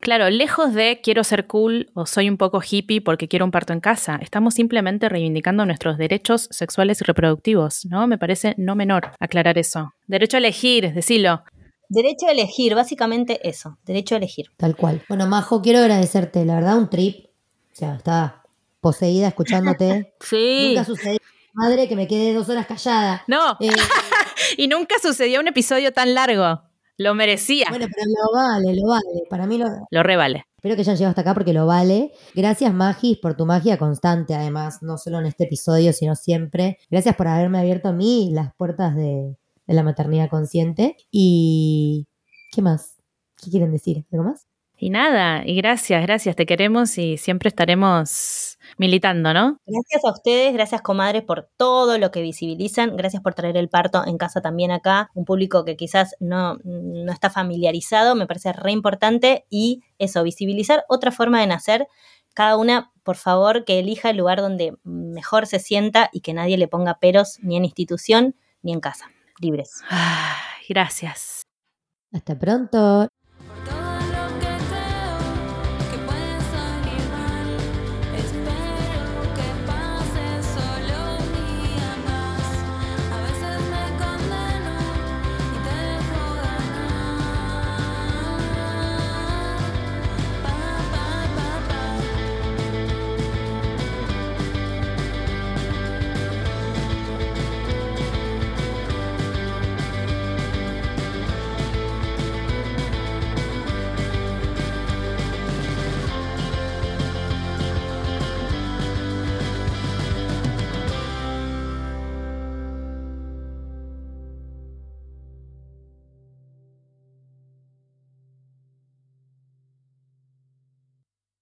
Claro, lejos de quiero ser cool o soy un poco hippie porque quiero un parto en casa, estamos simplemente reivindicando nuestros derechos sexuales y reproductivos, ¿no? Me parece no menor aclarar eso. Derecho a elegir, decilo. Derecho a elegir, básicamente eso, derecho a elegir. Tal cual. Bueno, Majo, quiero agradecerte. La verdad, un trip. O sea, estaba poseída escuchándote. Sí. Nunca sucedió. Madre, que me quedé dos horas callada. No, Eh, y nunca sucedió un episodio tan largo. Lo merecía. bueno, pero lo vale, lo vale. Para mí lo, Lo revale. Espero que hayan llegado hasta acá porque lo vale. Gracias, Magis, por tu magia constante, además, no solo en este episodio, sino siempre. Gracias por haberme abierto a mí las puertas de, de la maternidad consciente. Y. ¿Qué más? ¿Qué quieren decir? ¿Algo más? Y nada, y gracias, gracias, te queremos y siempre estaremos militando, ¿no? Gracias a ustedes, gracias comadres por todo lo que visibilizan, gracias por traer el parto en casa también acá, un público que quizás no, no está familiarizado, me parece re importante y eso, visibilizar otra forma de nacer, cada una, por favor, que elija el lugar donde mejor se sienta y que nadie le ponga peros ni en institución ni en casa, libres. Gracias. Hasta pronto.